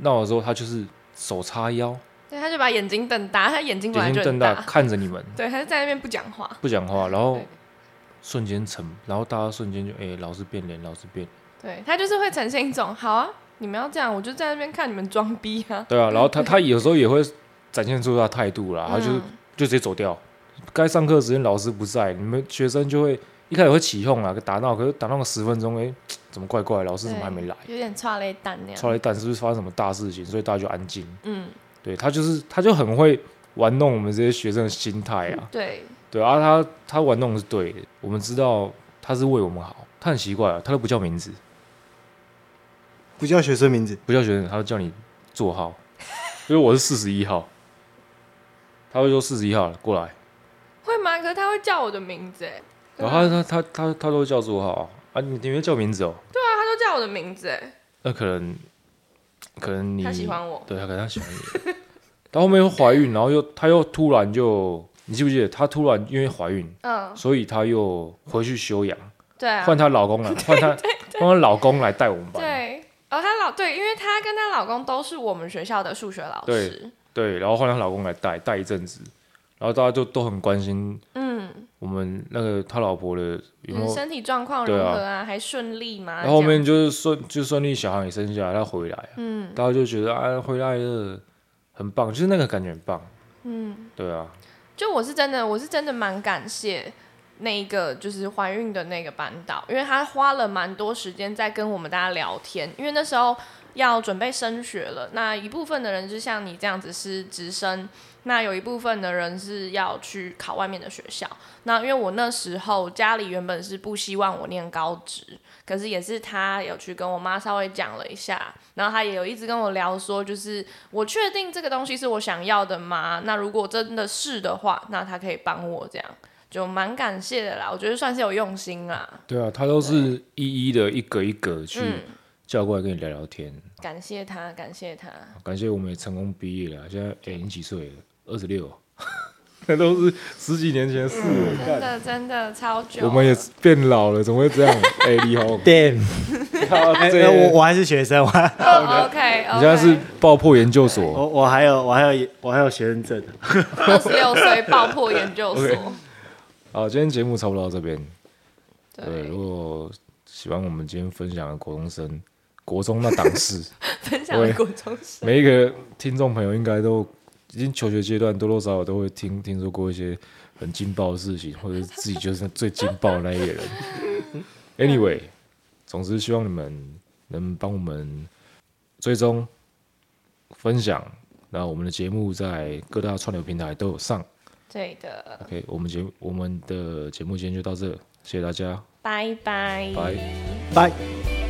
[SPEAKER 1] 闹的时候，她就是手叉腰，
[SPEAKER 2] 对，他就把眼睛瞪大，他眼睛本来就
[SPEAKER 1] 眼睛瞪大看着你们，
[SPEAKER 2] 对，他就在那边不讲话，
[SPEAKER 1] 不讲话，然后瞬间沉，然后大家瞬间就哎、老师变脸，老师变脸，
[SPEAKER 2] 对他就是会呈现一种好啊，你们要这样，我就在那边看你们装逼啊，
[SPEAKER 1] 对啊，然后他他有时候也会展现出他态度啦，他就
[SPEAKER 2] 嗯
[SPEAKER 1] 就直接走掉，该上课时间老师不在，你们学生就会一开始会起哄啊，打闹，可是打闹个十分钟，哎、怎么怪怪，老师怎么还没来？
[SPEAKER 2] 有点差了一蛋那样，
[SPEAKER 1] 超雷蛋是不是发生什么大事情，所以大家就安静。
[SPEAKER 2] 嗯，
[SPEAKER 1] 对他就是他就很会玩弄我们这些学生的心态啊，
[SPEAKER 2] 对，
[SPEAKER 1] 对啊，他他玩弄是对的，我们知道他是为我们好，他很奇怪啊，他都不叫名字，
[SPEAKER 3] 不叫学生名字，
[SPEAKER 1] 不叫学生，他都叫你座号，因为我是四十一号，他会说四十一号过来，
[SPEAKER 2] 会吗？可是他会叫我的名字，哎，
[SPEAKER 1] 然后他他他他他都叫座号啊，啊你你没叫名字哦，对啊
[SPEAKER 2] 他都叫我的名字，哎，
[SPEAKER 1] 那可能可能你
[SPEAKER 2] 他喜欢我，
[SPEAKER 1] 对他可能他喜欢你，到后面又怀孕，然后又他又突然就，你记不记得他突然因为怀孕，
[SPEAKER 2] 嗯，
[SPEAKER 1] 所以他又回去休养，
[SPEAKER 2] 对啊，
[SPEAKER 1] 换她老公来，换她 换她老公来带我们班，
[SPEAKER 2] 对，哦，她老对，因为她跟她老公都是我们学校的数学老师，
[SPEAKER 1] 对，然后后来她老公来带带一阵子，然后大家就都很关心
[SPEAKER 2] 嗯，
[SPEAKER 1] 我们那个他老婆的有没
[SPEAKER 2] 嗯，身体状况如何啊？还顺利吗？
[SPEAKER 1] 然后后面就是顺就顺利小孩也生下来，他回来，
[SPEAKER 2] 嗯
[SPEAKER 1] 大家就觉得啊回来了很棒，就是那个感觉很棒，
[SPEAKER 2] 嗯，
[SPEAKER 1] 对啊，
[SPEAKER 2] 就我是真的，我是真的蛮感谢那一个就是怀孕的那个班导，因为他花了蛮多时间在跟我们大家聊天，因为那时候要准备升学了，那一部分的人就像你这样子是直升，那有一部分的人是要去考外面的学校。那因为我那时候家里原本是不希望我念高职，可是也是他有去跟我妈稍微讲了一下，然后他也有一直跟我聊说，就是我确定这个东西是我想要的吗？那如果真的是的话，那他可以帮我这样，就蛮感谢的啦。我觉得算是有用心啦，
[SPEAKER 1] 对啊，他都是一一的一格一格去
[SPEAKER 2] 嗯，
[SPEAKER 1] 叫过来跟你聊聊天，
[SPEAKER 2] 感谢他，感谢他。
[SPEAKER 1] 感谢我们也成功毕业了，现在哎、你几岁了？二十六，那都是十几年前的事了。
[SPEAKER 2] 真的真的超久。
[SPEAKER 1] 我们也变老了，怎么会这样？哎，
[SPEAKER 3] 你好
[SPEAKER 1] 这
[SPEAKER 3] 我我还是学生，我
[SPEAKER 2] OK，
[SPEAKER 1] 你现在是爆破研究所，
[SPEAKER 3] 我我还有我还有我还有学生证。
[SPEAKER 2] 二十六岁爆破研究所。
[SPEAKER 1] 好，今天节目差不多到这边。
[SPEAKER 2] 对，
[SPEAKER 1] 如，果喜欢我们今天分享的国中生、国中那档事，
[SPEAKER 2] 分享了国中生。
[SPEAKER 1] 每一个听众朋友应该都已经求学阶段多多少少都会听听说过一些很劲爆的事情，或者是自己就是最劲爆的那一个人。Anyway，总之希望你们能帮我们追踪、分享，然后我们的节目在各大串流平台都有上。
[SPEAKER 2] 对的
[SPEAKER 1] ，OK，我们节我们的节目今天就到这，谢谢大家，
[SPEAKER 2] 拜拜。
[SPEAKER 1] 拜。
[SPEAKER 3] 拜。